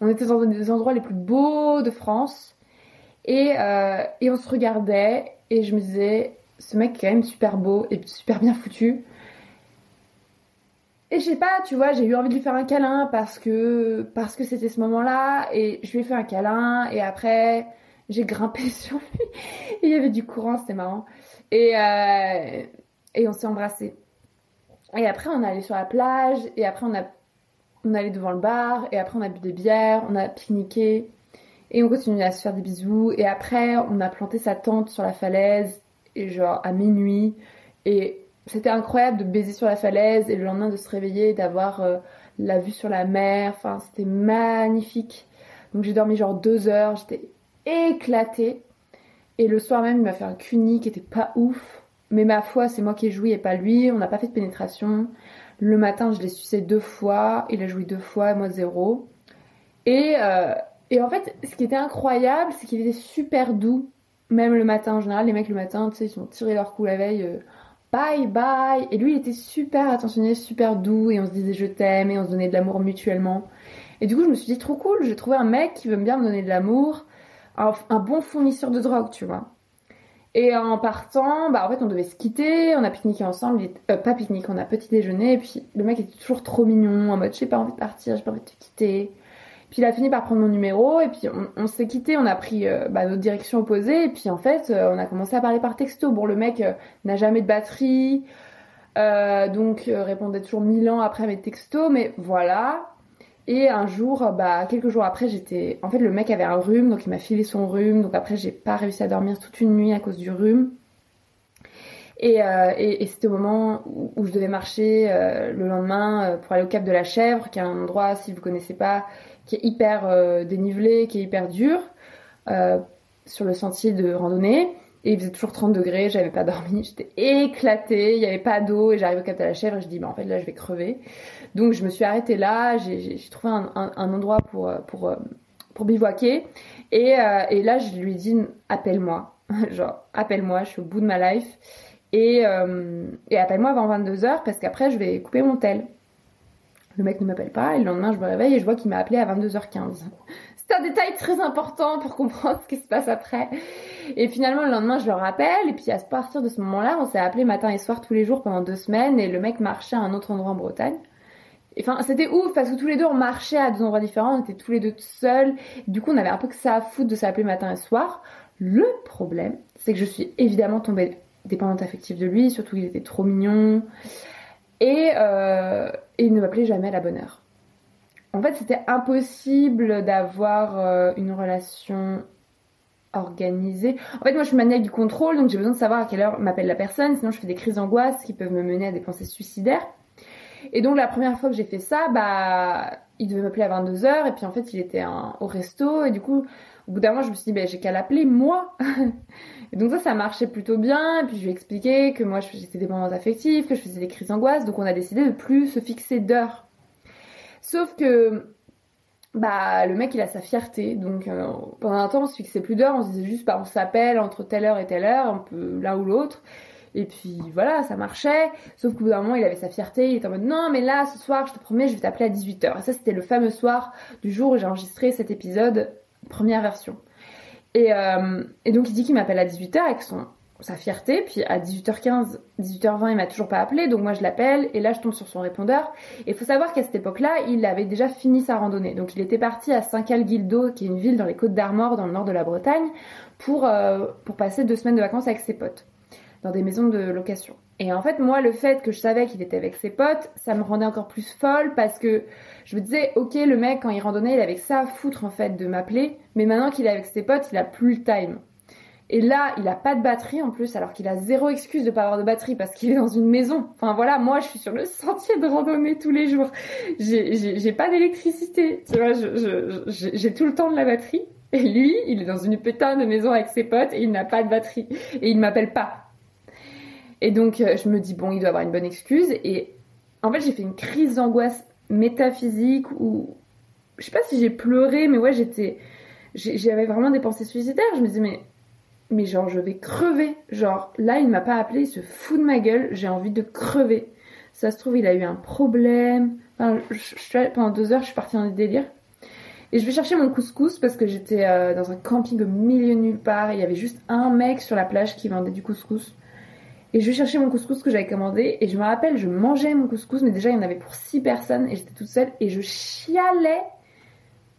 On était dans un des endroits les plus beaux de France et, euh, et on se regardait et je me disais ce mec est quand même super beau et super bien foutu. Et je sais pas, tu vois, j'ai eu envie de lui faire un câlin parce que parce que c'était ce moment-là et je lui ai fait un câlin et après j'ai grimpé sur lui il y avait du courant, c'était marrant. Et euh, et on s'est embrassé. Et après on est allé sur la plage et après on a on est allé devant le bar et après on a bu des bières, on a pique-niqué et on continue à se faire des bisous et après on a planté sa tente sur la falaise et genre à minuit et c'était incroyable de baiser sur la falaise et le lendemain de se réveiller, d'avoir euh, la vue sur la mer. Enfin, c'était magnifique. Donc j'ai dormi genre deux heures, j'étais éclatée. Et le soir même, il m'a fait un cuni qui était pas ouf. Mais ma foi, c'est moi qui ai joui et pas lui. On n'a pas fait de pénétration. Le matin, je l'ai sucé deux fois. Il a joui deux fois, moi zéro. Et, euh, et en fait, ce qui était incroyable, c'est qu'il était super doux. Même le matin, en général, les mecs le matin, tu sais, ils ont tiré leur coup la veille. euh, bye bye. Et lui, il était super attentionné, super doux, et on se disait je t'aime, et on se donnait de l'amour mutuellement. Et du coup, je me suis dit trop cool, j'ai trouvé un mec qui veut bien me donner de l'amour, un bon fournisseur de drogue, tu vois. Et en partant, bah en fait, on devait se quitter, on a pique-niqué ensemble, euh, pas pique-nique, on a petit déjeuner, et puis le mec était toujours trop mignon, en mode j'ai pas envie de partir, j'ai pas envie de te quitter. Puis il a fini par prendre mon numéro et puis on, s'est quitté, on a pris euh, bah, notre direction opposée et puis en fait euh, on a commencé à parler par texto. Bon le mec euh, n'a jamais de batterie, euh, donc répondait toujours mille ans après mes textos, mais voilà. Et un jour, bah quelques jours après, j'étais, en fait le mec avait un rhume, donc il m'a filé son rhume, donc après j'ai pas réussi à dormir toute une nuit à cause du rhume. Et, euh, et, et c'était au moment où, je devais marcher euh, le lendemain euh, pour aller au Cap de la Chèvre, qui est un endroit, si vous connaissez pas, qui est hyper dénivelé, qui est hyper dur, sur le sentier de randonnée. Et il faisait toujours 30 degrés, j'avais pas dormi, j'étais éclatée, il y avait pas d'eau, et j'arrive au Cap de la Chèvre et je dis, bah en fait là je vais crever. Donc je me suis arrêtée là, j'ai- trouvé un, endroit pour, euh, pour, euh, pour bivouaquer. Et, euh, et là je lui ai dit, appelle-moi, genre appelle-moi, je suis au bout de ma life. Et, et appelle-moi avant 22h parce qu'après je vais couper mon tel. Le mec ne m'appelle pas et le lendemain je me réveille et je vois qu'il m'a appelé à 22h15. C'est un détail très important pour comprendre ce qui se passe après. Et finalement le lendemain je le rappelle et puis à partir de ce moment-là on s'est appelé matin et soir tous les jours pendant deux semaines et le mec marchait à un autre endroit en Bretagne. Et Enfin, c'était ouf parce que tous les deux on marchait à deux endroits différents, on était tous les deux seuls. Du coup, on avait un peu que ça à foutre de s'appeler matin et soir. Le problème, c'est que je suis évidemment tombée dépendante affective de lui, surtout qu'il était trop mignon. Et, euh, et il ne m'appelait jamais à la bonne heure. En fait, c'était impossible d'avoir euh, une relation organisée. En fait, moi, je suis maniaque du contrôle, donc j'ai besoin de savoir à quelle heure m'appelle la personne, sinon je fais des crises d'angoisse qui peuvent me mener à des pensées suicidaires. Et donc, la première fois que j'ai fait ça, bah, il devait m'appeler à 22h, et puis en fait, il était au resto, et du coup, au bout d'un moment, je me suis dit, bah, j'ai qu'à l'appeler, moi Et donc ça, ça marchait plutôt bien, et puis je lui ai expliqué que moi, j'étais dépendante affective, que je faisais des crises d'angoisse, donc on a décidé de plus se fixer d'heures. Sauf que bah le mec il a sa fierté. Donc euh, pendant un temps on se fixait plus d'heures. On se disait juste bah on s'appelle entre telle heure et telle heure un peu l'un ou l'autre. Et puis voilà ça marchait. Sauf qu'au bout d'un moment il avait sa fierté. Il était en mode non mais là ce soir je te promets je vais t'appeler à 18h et ça c'était le fameux soir du jour où j'ai enregistré cet épisode première version. Et, euh, et donc il dit qu'il m'appelle à 18h avec son sa fierté, puis à 18h15, 18h20, il m'a toujours pas appelé, donc moi je l'appelle, et là je tombe sur son répondeur. Et il faut savoir qu'à cette époque-là, il avait déjà fini sa randonnée. Donc il était parti à Saint-Cal-Guildo, qui est une ville dans les Côtes d'Armor, dans le nord de la Bretagne, pour, euh, pour passer deux semaines de vacances avec ses potes, dans des maisons de location. Et en fait, moi, le fait que je savais qu'il était avec ses potes, ça me rendait encore plus folle parce que je me disais, ok, le mec, quand il randonnait, il avait ça à foutre en fait de m'appeler, mais maintenant qu'il est avec ses potes, il a plus le time. Et là, il a pas de batterie en plus, alors qu'il a zéro excuse de pas avoir de batterie parce qu'il est dans une maison. Enfin voilà, moi je suis sur le sentier de randonnée tous les jours. J'ai- pas d'électricité, tu vois, j'ai tout le temps de la batterie. Et lui, il est dans une putain de maison avec ses potes et il n'a pas de batterie. Et il m'appelle pas. Et donc euh, je me dis, bon, il doit avoir une bonne excuse. Et en fait, j'ai fait une crise d'angoisse métaphysique où, je sais pas si j'ai pleuré, mais ouais, j'étais, j'avais vraiment des pensées suicidaires. Je me disais, mais mais genre je vais crever. Genre là il m'a pas appelé, il se fout de ma gueule, j'ai envie de crever. Ça se trouve il a eu un problème. Pendant deux heures je suis partie dans des délires. Et je vais chercher mon couscous parce que j'étais euh, dans un camping au milieu nulle part il y avait juste un mec sur la plage qui vendait du couscous. Et je vais chercher mon couscous que j'avais commandé et je me rappelle je mangeais mon couscous mais déjà il y en avait pour six personnes et j'étais toute seule et je chialais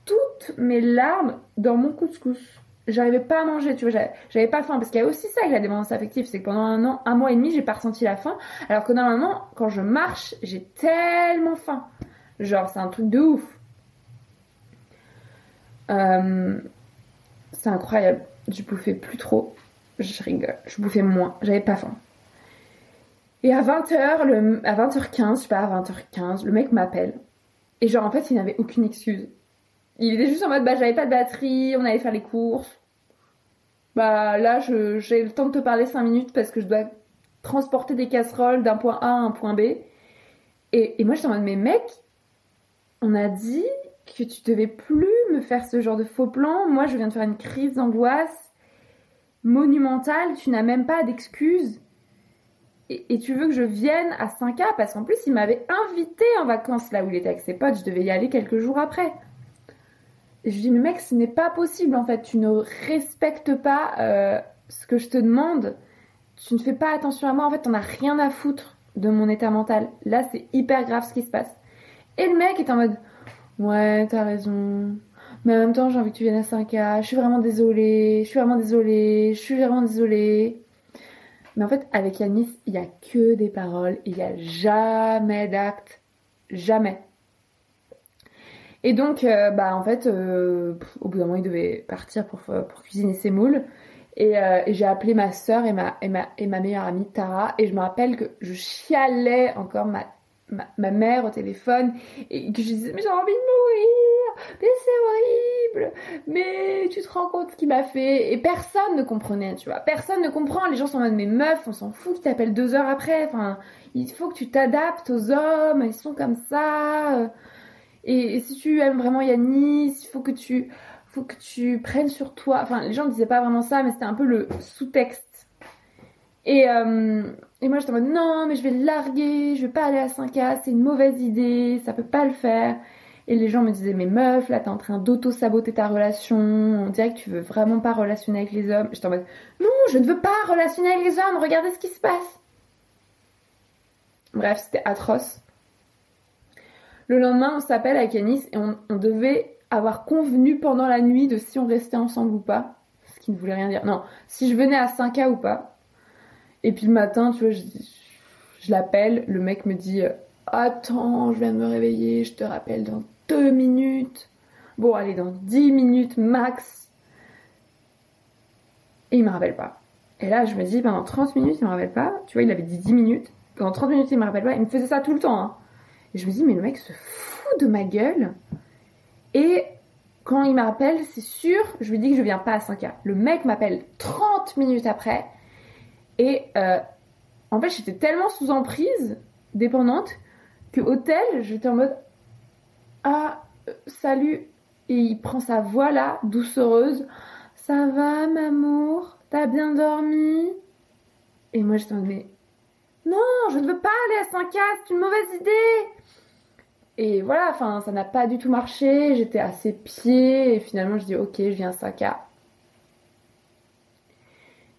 toutes mes larmes dans mon couscous. J'arrivais pas à manger, tu vois, j'avais- pas faim parce qu'il y a aussi ça avec la dépendance affective, c'est que pendant un an, un mois et demi, j'ai pas ressenti la faim, alors que normalement, quand je marche, j'ai tellement faim. Genre, c'est un truc de ouf. Euh, c'est incroyable. Je bouffais plus trop. Je rigole. Je bouffais moins. J'avais pas faim. Et à 20h, le, à 20h15, je sais pas, à 20h15, le mec m'appelle. Et genre, en fait, il n'avait aucune excuse. Il était juste en mode, bah, j'avais pas de batterie, on allait faire les courses. Bah, là, j'ai le temps de te parler 5 minutes parce que je dois transporter des casseroles d'un point A à un point B. Et, moi, j'étais en mode, mais mec, on a dit que tu devais plus me faire ce genre de faux plan. Moi, je viens de faire une crise d'angoisse monumentale. Tu n'as même pas d'excuses. Et, et tu veux que je vienne à 5A parce qu'en plus, il m'avait invité en vacances là où il était avec ses potes. Je devais y aller quelques jours après. Je dis, mais mec, ce n'est pas possible en fait. Tu ne respectes pas euh, ce que je te demande. Tu ne fais pas attention à moi. En fait, t'en as rien à foutre de mon état mental. Là, c'est hyper grave ce qui se passe. Et le mec est en mode, ouais, t'as raison. Mais en même temps, j'ai envie que tu viennes à 5K. Je suis vraiment désolée. Je suis vraiment désolée. Je suis vraiment désolée. Mais en fait, avec Yanis, il y a que des paroles. Il n'y a jamais d'actes. Jamais. Et donc, euh, bah en fait, euh, au bout d'un moment, il devait partir pour, pour cuisiner ses moules. Et, euh, j'ai appelé ma soeur et ma, et, ma, et ma meilleure amie Tara. Et je me rappelle que je chialais encore ma, ma, ma mère au téléphone. Et que je disais, mais j'ai envie de mourir. Mais c'est horrible. Mais tu te rends compte ce qu'il m'a fait. Et personne ne comprenait, tu vois. Personne ne comprend. Les gens sont en mode, mais meuf, on s'en fout qu'ils t'appellent deux heures après. Enfin, il faut que tu t'adaptes aux hommes. Ils sont comme ça. Et, si tu aimes vraiment Yanis, il faut que tu faut que tu prennes sur toi. Enfin, les gens ne disaient pas vraiment ça, mais c'était un peu le sous-texte. Et, euh, et moi, j'étais en mode non, mais je vais le larguer, je vais pas aller à 5K, c'est une mauvaise idée, ça peut pas le faire. Et les gens me disaient, mais meuf, là, t'es en train d'auto-saboter ta relation, on dirait que tu veux vraiment pas relationner avec les hommes. J'étais en mode non, je ne veux pas relationner avec les hommes, regardez ce qui se passe. Bref, c'était atroce. Le lendemain, on s'appelle avec Yanis et on, devait avoir convenu pendant la nuit de si on restait ensemble ou pas. Ce qui ne voulait rien dire. Non, si je venais à 5K ou pas. Et puis le matin, tu vois, je, l'appelle, le mec me dit Attends, je viens de me réveiller, je te rappelle dans deux minutes. Bon, allez, dans 10 minutes max. Et il me rappelle pas. Et là, je me dis, pendant 30 minutes, il me rappelle pas. Tu vois, il avait dit 10 minutes. Pendant 30 minutes, il me rappelle pas. Il me faisait ça tout le temps. Hein. Et je me dis, mais le mec se fout de ma gueule. Et quand il m'appelle, c'est sûr, je lui dis que je viens pas à 5K. Le mec m'appelle 30 minutes après. Et euh, en fait, j'étais tellement sous emprise, dépendante, que hôtel, j'étais en mode Ah, euh, salut. Et il prend sa voix là, doucereuse. Ça va, m'amour? T'as bien dormi? Et moi, j'étais en mode non, je ne veux pas aller à 5K, c'est une mauvaise idée. Et voilà, enfin, ça n'a pas du tout marché. J'étais à ses pieds et finalement, je dis ok, je viens à 5K.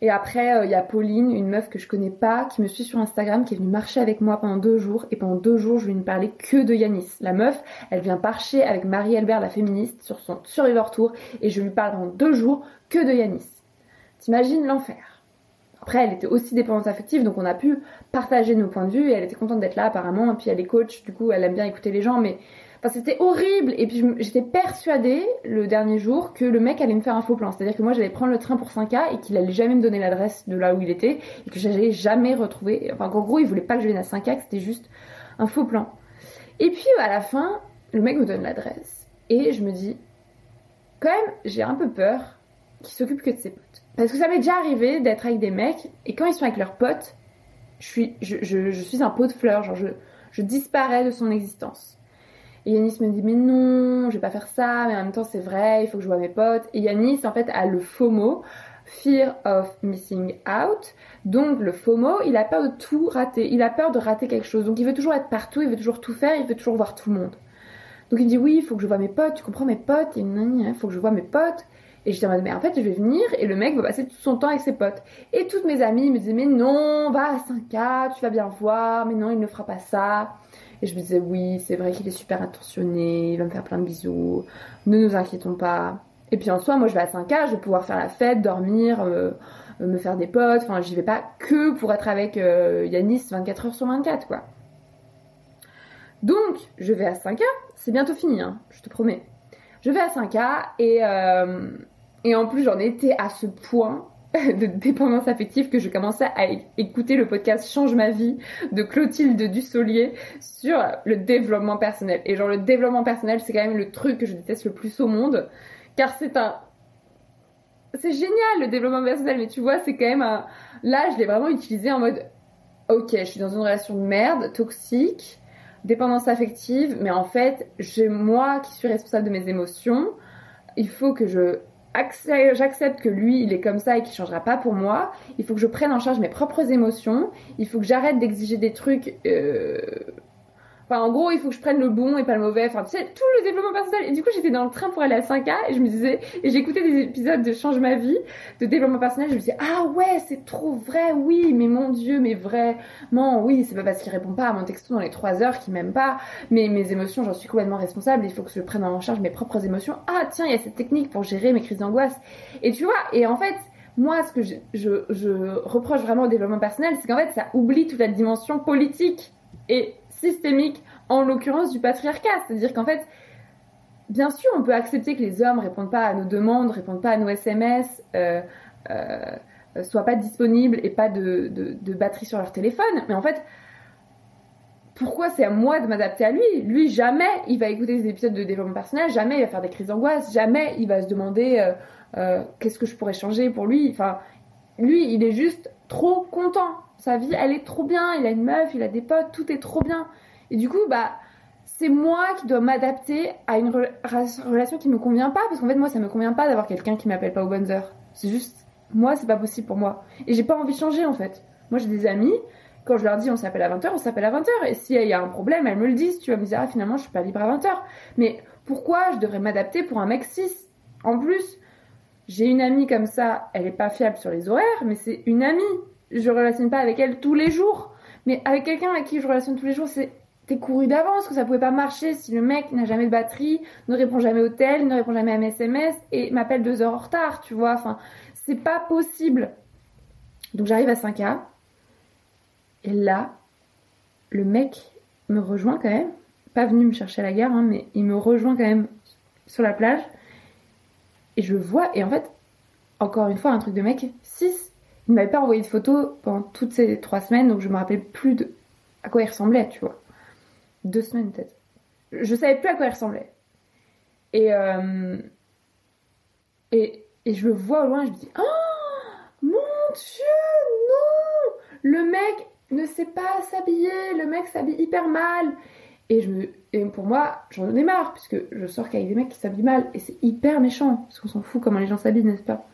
Et après, il y a Pauline, une meuf que je connais pas, qui me suit sur Instagram, qui est venue marcher avec moi pendant deux jours. Et pendant deux jours, je lui ne parlais que de Yanis. La meuf, elle vient marcher avec Marie-Albert, la féministe, sur son Survivor Tour. Et je lui parle pendant deux jours que de Yanis. T'imagines l'enfer. Après, elle était aussi dépendante affective, donc on a pu partager nos points de vue et elle était contente d'être là apparemment. Et puis elle est coach, du coup, elle aime bien écouter les gens, mais c'était horrible. Et puis j'étais persuadée le dernier jour que le mec allait me faire un faux plan. C'est-à-dire que moi j'allais prendre le train pour 5K et qu'il allait jamais me donner l'adresse de là où il était et que j'allais jamais retrouver. Enfin, qu'en gros, il voulait pas que je vienne à 5K, que c'était juste un faux plan. Et puis à la fin, le mec me donne l'adresse et je me dis, quand même, j'ai un peu peur qu'il s'occupe que de ses potes. Parce que ça m'est déjà arrivé d'être avec des mecs et quand ils sont avec leurs potes, je suis, un pot de fleurs, genre je, disparais de son existence. Et Yanis me dit mais non, je vais pas faire ça, mais en même temps c'est vrai, il faut que je vois mes potes. Et Yanis en fait a le FOMO, fear of missing out. Donc le FOMO, il a peur de tout rater, il a peur de rater quelque chose. Donc il veut toujours être partout, il veut toujours tout faire, il veut toujours voir tout le monde. Donc il me dit oui, il faut que je vois mes potes, tu comprends mes potes, il faut que je vois mes potes. Et j'étais en mode, mais en fait, je vais venir et le mec va passer tout son temps avec ses potes. Et toutes mes amies me disaient, mais non, va à 5K, tu vas bien voir, mais non, il ne fera pas ça. Et je me disais, oui, c'est vrai qu'il est super attentionné, il va me faire plein de bisous, ne nous inquiétons pas. Et puis en soi, moi je vais à 5K, je vais pouvoir faire la fête, dormir, euh, me faire des potes, enfin j'y vais pas que pour être avec euh, Yanis 24 heures sur 24 quoi. Donc je vais à 5K, c'est bientôt fini, hein, je te promets. Je vais à 5K et, euh, et en plus j'en étais à ce point de dépendance affective que je commençais à écouter le podcast Change ma vie de Clotilde Dussolier sur le développement personnel. Et genre le développement personnel c'est quand même le truc que je déteste le plus au monde car c'est un c'est génial le développement personnel mais tu vois c'est quand même un là je l'ai vraiment utilisé en mode ok je suis dans une relation de merde toxique dépendance affective mais en fait j'ai moi qui suis responsable de mes émotions il faut que je j'accepte que lui il est comme ça et qu'il changera pas pour moi. Il faut que je prenne en charge mes propres émotions. Il faut que j'arrête d'exiger des trucs euh, Enfin, en gros, il faut que je prenne le bon et pas le mauvais. Enfin, tu sais, tout le développement personnel. Et du coup, j'étais dans le train pour aller à 5K et je me disais, et j'écoutais des épisodes de Change ma vie, de développement personnel. Je me disais, ah ouais, c'est trop vrai, oui, mais mon dieu, mais vraiment, oui, c'est pas parce qu'il répond pas à mon texto dans les 3 heures qu'il m'aime pas. Mais mes émotions, j'en suis complètement responsable. Il faut que je prenne en charge mes propres émotions. Ah, tiens, il y a cette technique pour gérer mes crises d'angoisse. Et tu vois, et en fait, moi, ce que je, je reproche vraiment au développement personnel, c'est qu'en fait, ça oublie toute la dimension politique et systémique, en l'occurrence du patriarcat. C'est-à-dire qu'en fait, bien sûr, on peut accepter que les hommes répondent pas à nos demandes, répondent pas à nos SMS, euh, euh, soient pas disponibles et pas de, de, de, batterie sur leur téléphone. Mais en fait, pourquoi c'est à moi de m'adapter à lui? Lui, jamais il va écouter des épisodes de développement personnel, jamais il va faire des crises d'angoisse, jamais il va se demander euh, euh, qu'est-ce que je pourrais changer pour lui? Enfin, lui, il est juste trop content. Sa vie, elle est trop bien. Il a une meuf, il a des potes, tout est trop bien. Et du coup, bah, c'est moi qui dois m'adapter à une re- relation qui me convient pas. Parce qu'en fait, moi, ça me convient pas d'avoir quelqu'un qui m'appelle pas aux bonnes heures. C'est juste, moi, c'est pas possible pour moi. Et j'ai pas envie de changer, en fait. Moi, j'ai des amis. Quand je leur dis on s'appelle à 20h, on s'appelle à 20h. Et s'il y a un problème, elles me le disent. Tu vas me dire, ah, finalement, je suis pas libre à 20h. Mais pourquoi je devrais m'adapter pour un mec 6 En plus, j'ai une amie comme ça, elle est pas fiable sur les horaires, mais c'est une amie. Je relationne pas avec elle tous les jours. Mais avec quelqu'un avec qui je relationne tous les jours, c'est t'es couru d'avance que ça pouvait pas marcher si le mec n'a jamais de batterie, ne répond jamais au tel, ne répond jamais à mes SMS et m'appelle deux heures en retard, tu vois. Enfin, c'est pas possible. Donc j'arrive à 5K. Et là, le mec me rejoint quand même. Pas venu me chercher à la gare, hein, mais il me rejoint quand même sur la plage. Et je vois, et en fait, encore une fois, un truc de mec, 6. Il m'avait pas envoyé de photos pendant toutes ces trois semaines, donc je me rappelais plus de à quoi il ressemblait, tu vois. Deux semaines peut-être. Je savais plus à quoi il ressemblait. Et, euh, et, et je le vois au loin, je me dis, oh mon dieu, non Le mec ne sait pas s'habiller, le mec s'habille hyper mal. Et, je me, et pour moi, j'en ai marre, puisque je sors qu'avec des mecs qui s'habillent mal, et c'est hyper méchant, parce qu'on s'en fout comment les gens s'habillent, n'est-ce pas?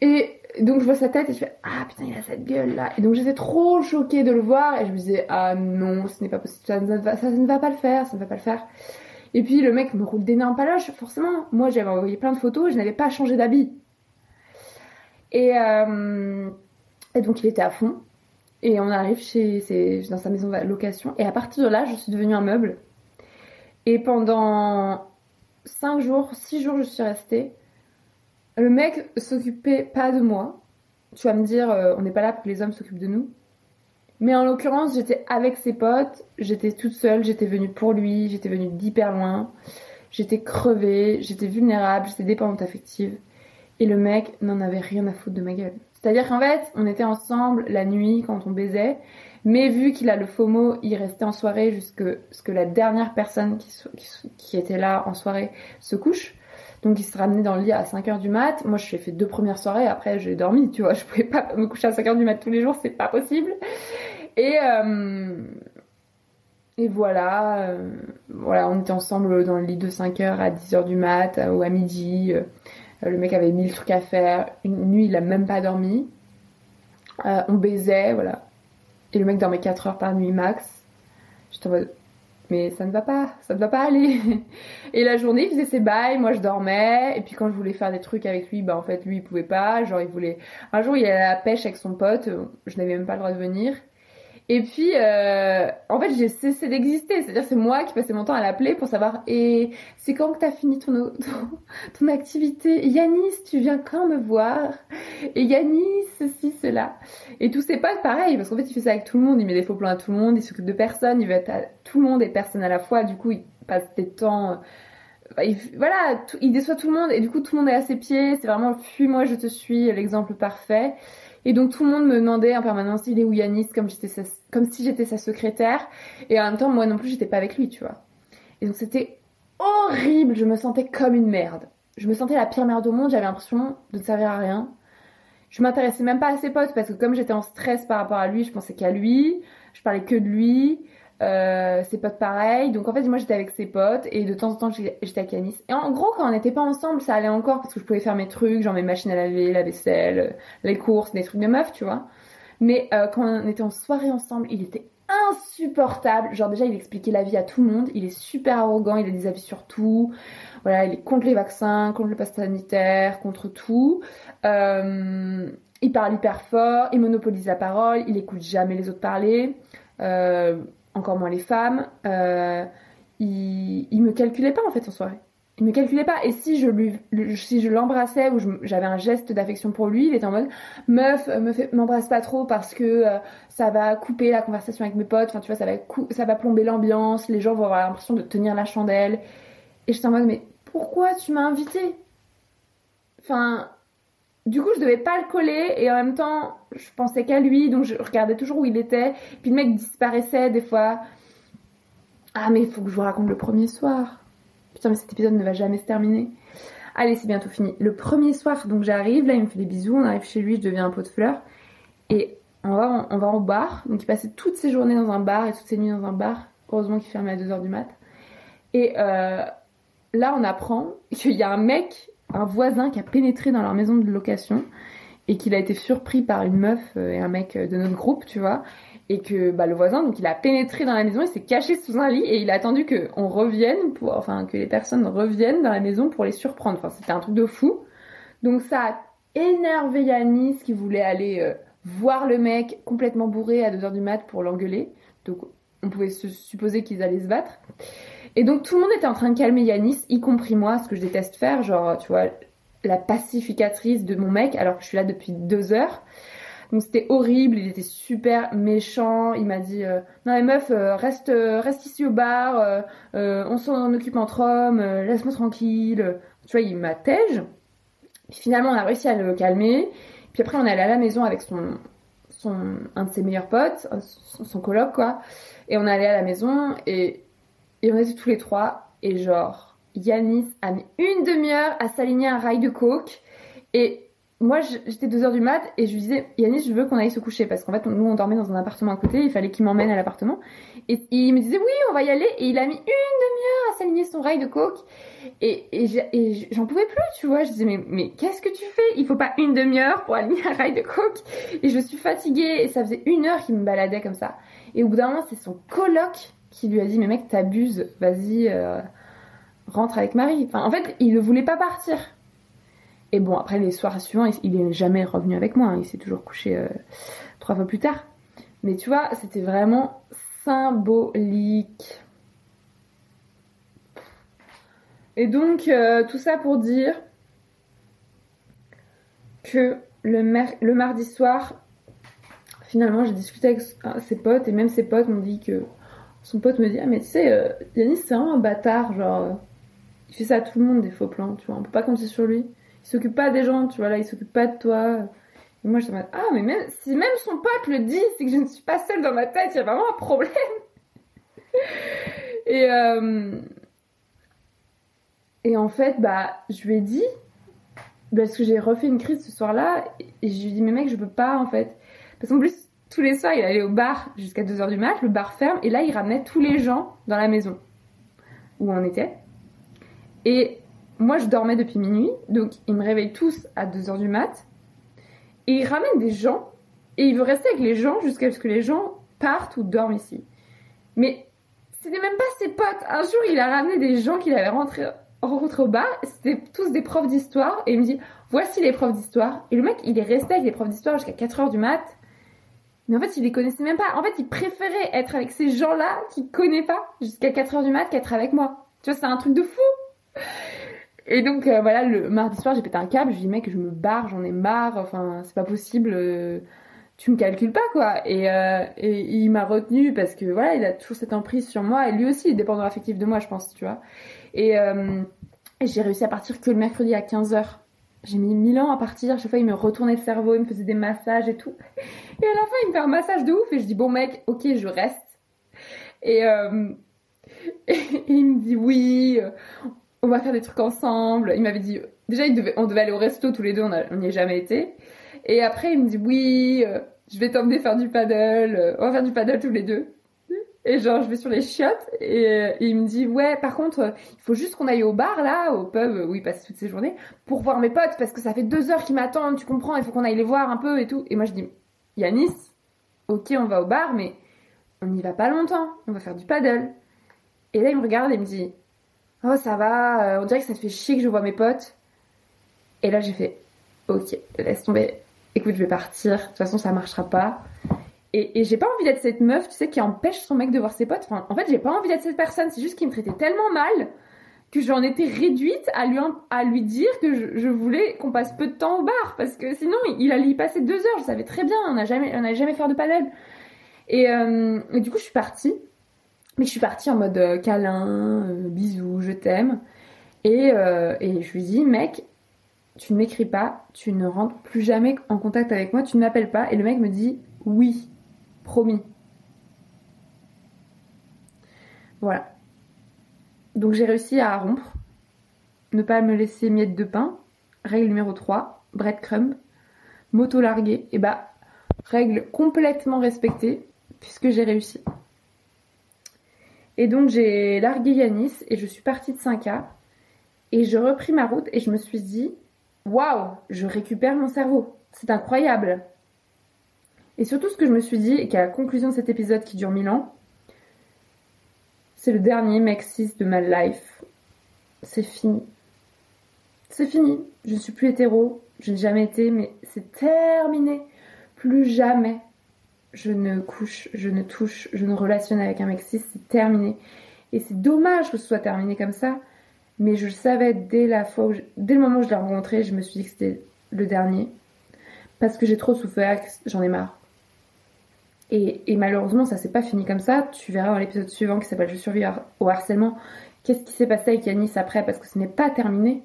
Et donc je vois sa tête et je fais Ah putain, il a cette gueule là. Et donc j'étais trop choquée de le voir, et je me disais Ah non, ce n'est pas possible, ça ne, va, ça ne va pas le faire, ça ne va pas le faire. Et puis le mec me roule d'énormes paloches, forcément. Moi j'avais envoyé plein de photos, je n'avais pas changé d'habit. Et, euh, et donc il était à fond. Et on arrive chez, dans sa maison de location. Et à partir de là, je suis devenue un meuble. Et pendant 5 jours, 6 jours, je suis restée. Le mec s'occupait pas de moi. Tu vas me dire, euh, on n'est pas là pour que les hommes s'occupent de nous. Mais en l'occurrence, j'étais avec ses potes, j'étais toute seule, j'étais venue pour lui, j'étais venue d'hyper loin. J'étais crevée, j'étais vulnérable, j'étais dépendante affective. Et le mec n'en avait rien à foutre de ma gueule. C'est-à-dire qu'en fait, on était ensemble la nuit quand on baisait, mais vu qu'il a le FOMO, il restait en soirée jusque ce que la dernière personne qui, était là en soirée se couche. Donc il se ramenait dans le lit à 5h du mat. Moi je lui ai fait deux premières soirées, après j'ai dormi, tu vois, je pouvais pas me coucher à 5h du mat tous les jours, c'est pas possible. Et euh, et voilà, euh, voilà, on était ensemble dans le lit de 5h à 10h du mat ou à midi. Euh, le mec avait mille trucs à faire. Une nuit, il a même pas dormi. Euh, on baisait, voilà. Et le mec dormait 4 heures par nuit max. J'étais en mode, mais ça ne va pas, ça ne va pas aller. Et la journée, il faisait ses bails, moi je dormais. Et puis quand je voulais faire des trucs avec lui, bah en fait, lui, il pouvait pas. Genre, il voulait. Un jour, il allait à la pêche avec son pote, je n'avais même pas le droit de venir. Et puis, euh, en fait, j'ai cessé d'exister. C'est-à-dire, c'est moi qui passais mon temps à l'appeler pour savoir, et c'est quand que t'as fini ton, ton, activité? Yanis, tu viens quand me voir? Et Yanis, ceci, cela. Et tous ses potes, pareil, parce qu'en fait, il fait ça avec tout le monde. Il met des faux plans à tout le monde, il s'occupe de personne, il veut être à tout le monde et personne à la fois. Du coup, il passe des temps... euh, il- voilà, il déçoit tout le monde et du coup, tout le monde est à ses pieds. C'est vraiment, fuis-moi, je te suis, l'exemple parfait. Et donc tout le monde me demandait en permanence il est où Yanis comme comme si j'étais sa secrétaire et en même temps moi non plus j'étais pas avec lui tu vois. Et donc c'était horrible, je me sentais comme une merde. Je me sentais la pire merde au monde, j'avais l'impression de ne servir à rien. Je m'intéressais même pas à ses potes parce que comme j'étais en stress par rapport à lui, je pensais qu'à lui, je parlais que de lui. Euh, ses potes pareil. Donc en fait moi j'étais avec ses potes et de temps en temps j'étais avec Yanis et en gros quand on n'était pas ensemble ça allait encore parce que je pouvais faire mes trucs genre mes machines à laver la vaisselle les courses des trucs de meuf tu vois. Mais euh, quand on était en soirée ensemble il était insupportable. Genre déjà il expliquait la vie à tout le monde. Il est super arrogant. Il a des avis sur tout. Voilà il est contre les vaccins contre le pass sanitaire contre tout. Euh, il parle hyper fort. Il monopolise la parole. Il écoute jamais les autres parler. Euh, encore moins les femmes. Euh, il, il me calculait pas en fait en soirée. Il me calculait pas. Et si je lui, si je l'embrassais ou j'avais un geste d'affection pour lui, il était en mode meuf, euh, m'embrasse pas trop parce que euh, ça va couper la conversation avec mes potes. Enfin tu vois, ça va ça va plomber l'ambiance. Les gens vont avoir l'impression de tenir la chandelle. Et j'étais en mode mais pourquoi tu m'as invité Enfin, du coup, je devais pas le coller et en même temps, je pensais qu'à lui, donc je regardais toujours où il était. Puis le mec disparaissait des fois. Ah, mais il faut que je vous raconte le premier soir. Putain, mais cet épisode ne va jamais se terminer. Allez, c'est bientôt fini. Le premier soir, donc j'arrive, là, il me fait des bisous, on arrive chez lui, je deviens un pot de fleurs. Et on va, au bar. Donc il passait toutes ses journées dans un bar et toutes ses nuits dans un bar. Heureusement qu'il fermait à 2h du mat. Et euh, là, on apprend qu'il y a un mec, un voisin qui a pénétré dans leur maison de location et qu'il a été surpris par une meuf euh, et un mec euh, de notre groupe, tu vois. Et que bah, le voisin, donc il a pénétré dans la maison, il s'est caché sous un lit et il a attendu que on revienne, pour, enfin que les personnes reviennent dans la maison pour les surprendre. Enfin, c'était un truc de fou. Donc ça a énervé Yanis qui voulait aller euh, voir le mec complètement bourré à 2h du mat pour l'engueuler. Donc on pouvait se supposer qu'ils allaient se battre. Et donc tout le monde était en train de calmer Yanis, y compris moi, ce que je déteste faire, genre tu vois, la pacificatrice de mon mec alors que je suis là depuis deux heures. Donc c'était horrible, il était super méchant, il m'a dit euh, non mais meuf euh, reste euh, reste ici au bar, on s'en occupe entre hommes, laisse-moi tranquille. Tu vois, il m'attège. Puis finalement on a réussi à le calmer. Puis après on est allé à la maison avec son son un de ses meilleurs potes, son, son coloc quoi. Et on est allé à la maison et et on était tous les trois et genre Yanis a mis une demi-heure à s'aligner un rail de coke. Et moi j'étais 2h du mat et je lui disais Yanis je veux qu'on aille se coucher parce qu'en fait nous on dormait dans un appartement à côté il fallait qu'il m'emmène à l'appartement. Et il me disait oui on va y aller et il a mis une demi-heure à s'aligner son rail de coke. Et, et j'en pouvais plus tu vois. Je disais mais, mais qu'est-ce que tu fais? Il faut pas une demi-heure pour aligner un rail de coke. Et je suis fatiguée et ça faisait une heure qu'il me baladait comme ça. Et au bout d'un moment c'est son coloc qui lui a dit mais mec t'abuses vas-y euh, rentre avec Marie. Enfin en fait il ne voulait pas partir. Et bon après les soirs suivants il, il est jamais revenu avec moi hein. il s'est toujours couché euh, trois fois plus tard. Mais tu vois c'était vraiment symbolique. Et donc euh, tout ça pour dire que le, mer- le mardi soir finalement j'ai discuté avec ses potes et même ses potes m'ont dit que son pote me dit ah mais tu sais euh, Yanis c'est vraiment un bâtard genre euh, il fait ça à tout le monde des faux plans tu vois on peut pas compter sur lui. Il s'occupe pas des gens tu vois là il s'occupe pas de toi. Et moi je me dis ah mais même si même son pote le dit c'est que je ne suis pas seule dans ma tête il y a vraiment un problème. Et euh, et en fait bah je lui ai dit parce que j'ai refait une crise ce soir-là et je lui ai dit mais mec je peux pas en fait. Parce qu'en plus tous les soirs il allait au bar jusqu'à 2h du mat le bar ferme et là il ramenait tous les gens dans la maison où on était et moi je dormais depuis minuit, donc ils me réveillent tous à 2h du mat, et il ramène des gens, et il veut rester avec les gens jusqu'à ce que les gens partent ou dorment ici. Mais c'était même pas ses potes. Un jour, il a ramené des gens qu'il avait rentrés rencontrés au bar, c'était tous des profs d'histoire, et il me dit, voici les profs d'histoire. Et le mec, il est resté avec les profs d'histoire jusqu'à 4h du mat, mais en fait, il les connaissait même pas. En fait, il préférait être avec ces gens-là qu'il connaît pas jusqu'à 4h du mat qu'être avec moi. Tu vois, c'est un truc de fou. Et donc, euh, voilà, le mardi soir, j'ai pété un câble. Je dis, mec, je me barre, j'en ai marre. Enfin, c'est pas possible. euh, tu me calcules pas, quoi. Et, euh, et il m'a retenu parce que, voilà, il a toujours cette emprise sur moi. Et lui aussi, il est dépendant affectif de moi, je pense, tu vois. Et, j'ai réussi à partir que le mercredi à 15h. J'ai mis mille ans à partir. Chaque fois, il me retournait le cerveau, il me faisait des massages et tout. Et à la fin, il me fait un massage de ouf. Et je dis, bon, mec, ok, je reste. Et, euh, il me dit, oui, on va faire des trucs ensemble. Il m'avait dit, déjà, on devait aller au resto tous les deux, on n'y est jamais été. Et après, il me dit, oui, euh, je vais t'emmener faire du paddle. euh, On va faire du paddle tous les deux. Et genre, je vais sur les chiottes et, euh, il me dit, ouais, par contre, il faut juste qu'on aille au bar, là, au pub où il passe toutes ses journées, pour voir mes potes, parce que ça fait deux heures qu'ils m'attendent, tu comprends, il faut qu'on aille les voir un peu et tout. Et moi, je dis, Yanis, ok, on va au bar, mais on n'y va pas longtemps, on va faire du paddle. Et là, il me regarde et me dit, oh, ça va, euh, on dirait que ça te fait chier que je vois mes potes. Et là, j'ai fait, ok, laisse tomber, écoute, je vais partir, de toute façon, ça marchera pas. Et, j'ai pas envie d'être cette meuf, tu sais, qui empêche son mec de voir ses potes. Enfin, en fait, j'ai pas envie d'être cette personne. C'est juste qu'il me traitait tellement mal que j'en étais réduite à lui, à lui dire que je, voulais qu'on passe peu de temps au bar. Parce que sinon, il, allait y passer deux heures. Je savais très bien. On n'a jamais, jamais faire de paddle. Et, euh, et du coup, je suis partie. Mais je suis partie en mode euh, câlin, euh, bisous, je t'aime. Et, euh, et je lui dis, mec, tu ne m'écris pas, tu ne rentres plus jamais en contact avec moi, tu ne m'appelles pas. Et le mec me dit, oui, promis. Voilà. Donc j'ai réussi à rompre, ne pas me laisser miette de pain. Règle numéro 3, breadcrumb, moto larguée. Et bah, règle complètement respectée, puisque j'ai réussi. Et donc j'ai largué Yanis et je suis partie de 5K. Et je repris ma route et je me suis dit, waouh, je récupère mon cerveau. C'est incroyable. Et surtout, ce que je me suis dit, et qu'à la conclusion de cet épisode qui dure 1000 ans, c'est le dernier Mexis de ma life. C'est fini. C'est fini. Je ne suis plus hétéro. Je n'ai jamais été, mais c'est terminé. Plus jamais je ne couche, je ne touche, je ne relationne avec un Mexis. C'est terminé. Et c'est dommage que ce soit terminé comme ça. Mais je le savais dès la fois dès le moment où je l'ai rencontré, je me suis dit que c'était le dernier. Parce que j'ai trop souffert, j'en ai marre. Et, malheureusement, ça s'est pas fini comme ça. Tu verras dans l'épisode suivant qui s'appelle Je survis au harcèlement. Qu'est-ce qui s'est passé avec Yanis après Parce que ce n'est pas terminé.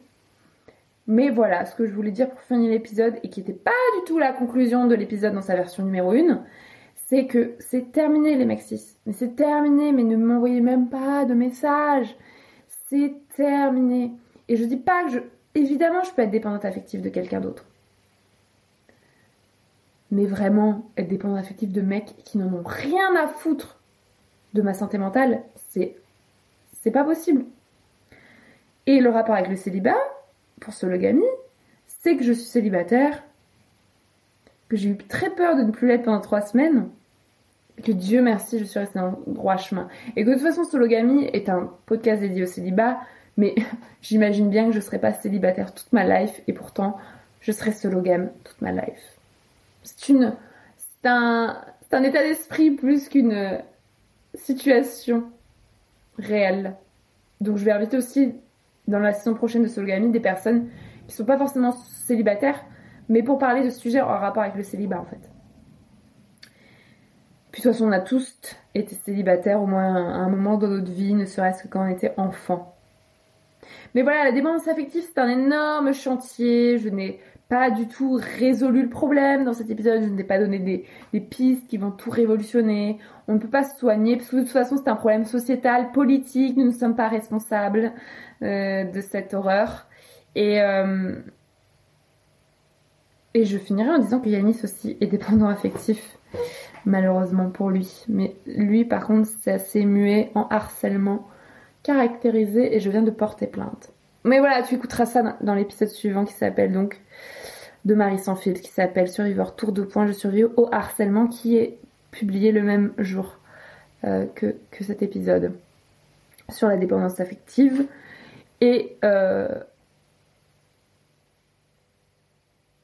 Mais voilà, ce que je voulais dire pour finir l'épisode et qui n'était pas du tout la conclusion de l'épisode dans sa version numéro 1, c'est que c'est terminé les Maxis. Mais c'est terminé, mais ne m'envoyez même pas de messages. C'est terminé. Et je dis pas que je. Évidemment, je peux être dépendante affective de quelqu'un d'autre. Mais vraiment, être dépendante affective de mecs qui n'en ont rien à foutre de ma santé mentale, c'est. C'est pas possible. Et le rapport avec le célibat, pour Sologamy, c'est que je suis célibataire, que j'ai eu très peur de ne plus l'être pendant trois semaines, que Dieu merci, je suis restée dans le droit chemin. Et que de toute façon, Sologamy est un podcast dédié au célibat, mais j'imagine bien que je serai pas célibataire toute ma life, et pourtant, je serai sologame toute ma life. C'est une, c'est un, c'est un état d'esprit plus qu'une euh, situation réelle. Donc je vais inviter aussi dans la saison prochaine de Sologamy des personnes qui sont pas forcément célibataires, mais pour parler de ce sujet en rapport avec le célibat en fait. Puis de toute façon, on a tous été célibataires au moins à un moment dans notre vie, ne serait-ce que quand on était enfant. Mais voilà, la dépendance affective, c'est un énorme chantier. Je n'ai pas du tout résolu le problème dans cet épisode. Je ne pas donné des, pistes qui vont tout révolutionner. On ne peut pas se soigner parce que de toute façon, c'est un problème sociétal, politique. Nous ne sommes pas responsables euh, de cette horreur. Euh, et je finirai en disant que Yanis aussi est dépendant affectif, malheureusement pour lui. Mais lui, par contre, c'est assez muet en harcèlement caractérisé et je viens de porter plainte. Mais voilà, tu écouteras ça dans- l'épisode suivant qui s'appelle donc de Marie sans filtre, qui s'appelle Survivor Tour de points, je survis au harcèlement, qui est publié le même jour euh, que, que cet épisode sur la dépendance affective. Et euh,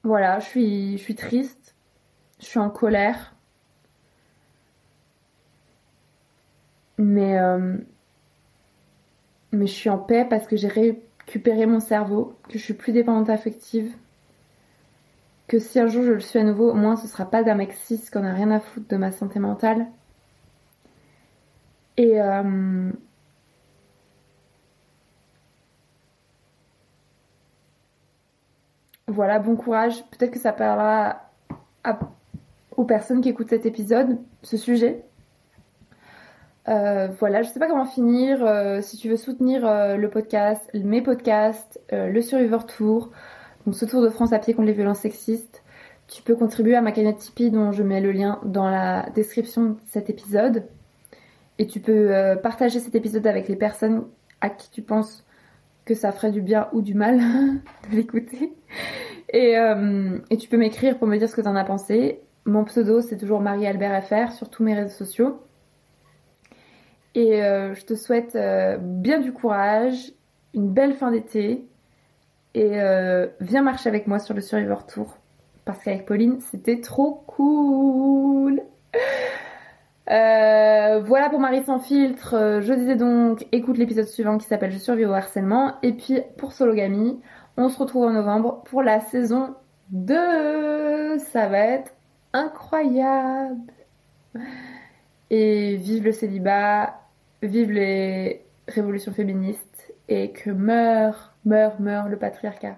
voilà, je suis, je suis triste, je suis en colère. Mais, euh, mais je suis en paix parce que j'ai récupéré mon cerveau, que je suis plus dépendante affective. Que si un jour je le suis à nouveau, au moins ce sera pas d'un mec qu'on a rien à foutre de ma santé mentale. Et euh, voilà, bon courage. Peut-être que ça parlera aux personnes qui écoutent cet épisode, ce sujet. Euh, voilà, je sais pas comment finir. Euh, si tu veux soutenir euh, le podcast, mes podcasts, le Survivor Tour, donc ce Tour de France à pied contre les violences sexistes, tu peux contribuer à ma cagnotte Tipeee dont je mets le lien dans la description de cet épisode. Et tu peux partager cet épisode avec les personnes à qui tu penses que ça ferait du bien ou du mal de l'écouter. Et, et tu peux m'écrire pour me dire ce que t'en as pensé. Mon pseudo, c'est toujours Marie-Albert FR sur tous mes réseaux sociaux. Et euh, je te souhaite euh, bien du courage, une belle fin d'été. Et euh, viens marcher avec moi sur le Survivor Tour. Parce qu'avec Pauline, c'était trop cool. Voilà pour Marie sans filtre. Je disais donc, écoute l'épisode suivant qui s'appelle Je survis au harcèlement. Et puis pour Sologamy, on se retrouve en novembre pour la saison 2. Ça va être incroyable. Et vive le célibat, vive les révolutions féministes et que meurt, meurt, meurt le patriarcat.